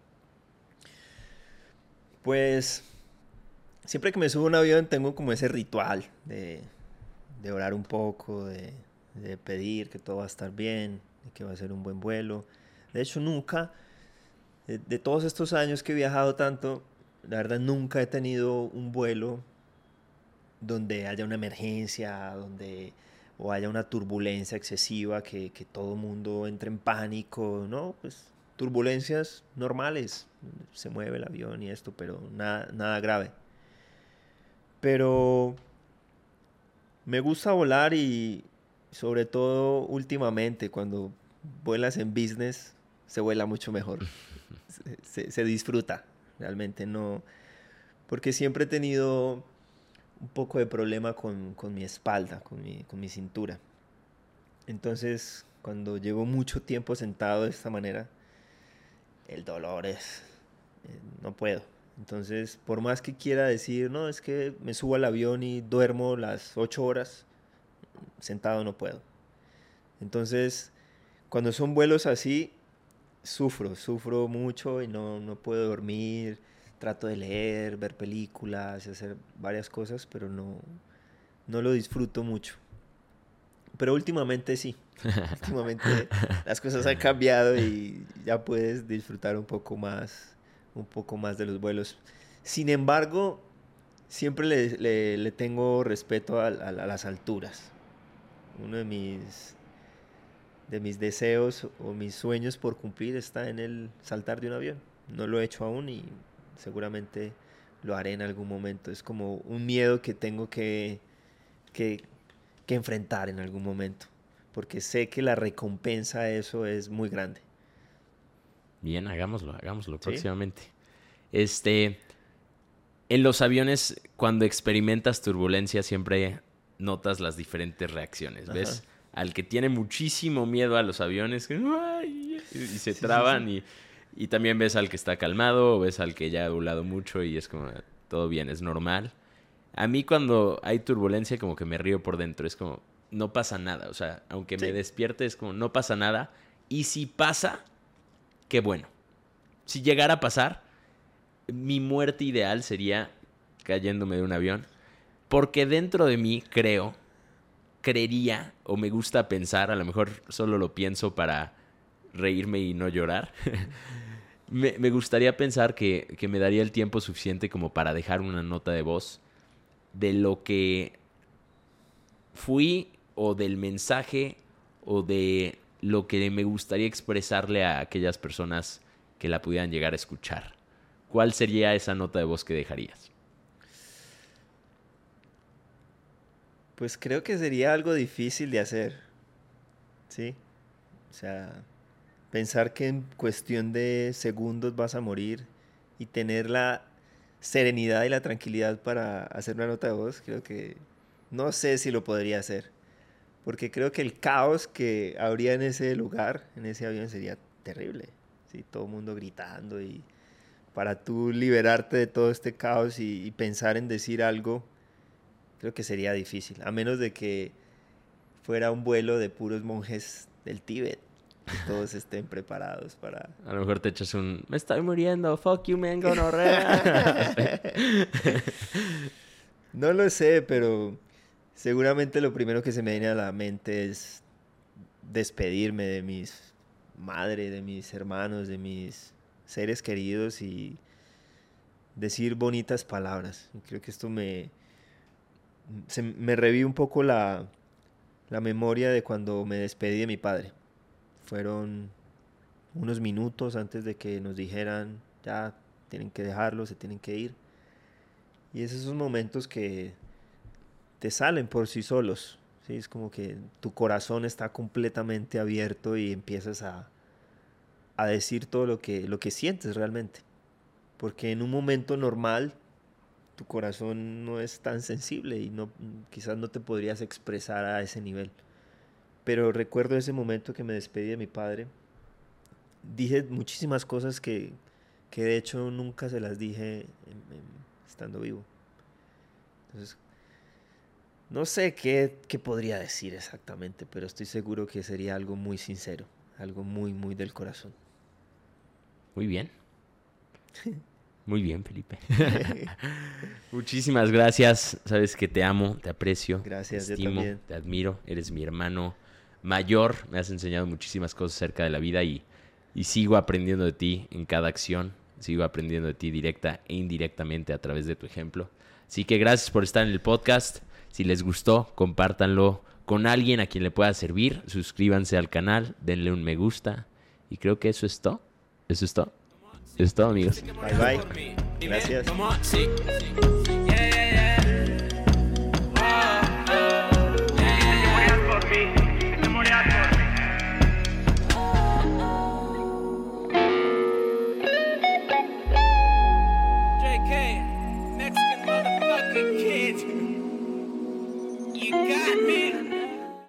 Pues siempre que me subo a un avión tengo como ese ritual de, orar un poco, de, de, pedir que todo va a estar bien, de que va a ser un buen vuelo. De hecho, nunca, de, todos estos años que he viajado tanto, la verdad nunca he tenido un vuelo donde haya una emergencia, donde o haya una turbulencia excesiva, que, que todo el mundo entre en pánico, ¿no? Pues turbulencias normales, se mueve el avión y esto, pero nada, nada grave. Pero me gusta volar y sobre todo últimamente cuando vuelas en business, se vuela mucho mejor. [laughs] se, disfruta, realmente no. Porque siempre he tenido un poco de problema con, mi espalda, con mi, con mi cintura. Entonces, cuando llevo mucho tiempo sentado de esta manera, el dolor es. Eh, no puedo. Entonces, por más que quiera decir, no, es que me subo al avión y duermo las ocho horas, sentado no puedo. Entonces, cuando son vuelos así, sufro, sufro mucho y no, no puedo dormir. Trato de leer, ver películas, hacer varias cosas, pero no, no lo disfruto mucho. Pero últimamente sí. [laughs] últimamente las cosas han cambiado y ya puedes disfrutar un poco más, un poco más de los vuelos. Sin embargo, siempre le, le, tengo respeto a, las alturas. Uno de mis, de mis deseos o mis sueños por cumplir está en el saltar de un avión. No lo he hecho aún y seguramente lo haré en algún momento. Es como un miedo que tengo que, que, enfrentar en algún momento, porque sé que la recompensa a eso es muy grande. Bien, hagámoslo, hagámoslo próximamente. Este, en los aviones, cuando experimentas turbulencia, siempre notas las diferentes reacciones. ¿Ves? Al que tiene muchísimo miedo a los aviones, y se traban, Y, y, también ves al que está calmado, o ves al que ya ha volado mucho y es como, todo bien, es normal. A mí cuando hay turbulencia como que me río por dentro, es como, no pasa nada, o sea, aunque me despierte es como, no pasa nada. Y si pasa, qué bueno. Si llegara a pasar, mi muerte ideal sería cayéndome de un avión. Porque dentro de mí creo, creería, o me gusta pensar, a lo mejor solo lo pienso para reírme y no llorar. [laughs] me, gustaría pensar que, que, me daría el tiempo suficiente como para dejar una nota de voz de lo que fui o del mensaje o de lo que me gustaría expresarle a aquellas personas que la pudieran llegar a escuchar. ¿cuál sería esa nota de voz que dejarías? Pues creo que sería algo difícil de hacer. ¿Sí? O sea, pensar que en cuestión de segundos vas a morir y tener la serenidad y la tranquilidad para hacer una nota de voz, creo que no sé si lo podría hacer. Porque creo que el caos que habría en ese lugar, en ese avión, sería terrible. ¿sí? Todo el mundo gritando y para tú liberarte de todo este caos y, pensar en decir algo, creo que sería difícil, a menos de que fuera un vuelo de puros monjes del Tíbet. Y todos estén preparados para... [laughs] A lo mejor te echas un... Me estoy muriendo, fuck you, man, [laughs] no lo sé, pero seguramente lo primero que se me viene a la mente es despedirme de mis madre, de mis hermanos, de mis seres queridos y decir bonitas palabras. creo que esto me, me revive un poco la, la memoria de cuando me despedí de mi padre. Fueron unos minutos antes de que nos dijeran, ya tienen que dejarlo, se tienen que ir. Y es esos momentos que te salen por sí solos. ¿sí? Es como que tu corazón está completamente abierto y empiezas a, a decir todo lo que, lo que sientes realmente. Porque en un momento normal tu corazón no es tan sensible y no, quizás no te podrías expresar a ese nivel. Pero recuerdo ese momento que me despedí de mi padre. Dije muchísimas cosas que, que de hecho nunca se las dije estando vivo. Entonces, no sé qué, qué podría decir exactamente, pero estoy seguro que sería algo muy sincero, algo muy, muy del corazón. Muy bien. [laughs] Muy bien, Felipe. [laughs] [laughs] Muchísimas gracias. Sabes que te amo, te aprecio. Gracias, te estimo, te admiro. Eres mi hermano mayor. Me has enseñado muchísimas cosas acerca de la vida y, y sigo aprendiendo de ti en cada acción. Sigo aprendiendo de ti directa e indirectamente a través de tu ejemplo. Así que gracias por estar en el podcast. Si les gustó, compártanlo con alguien a quien le pueda servir. Suscríbanse al canal, denle un me gusta. Y creo que eso es todo. Eso es todo. Es todo, amigos. Bye bye. Gracias.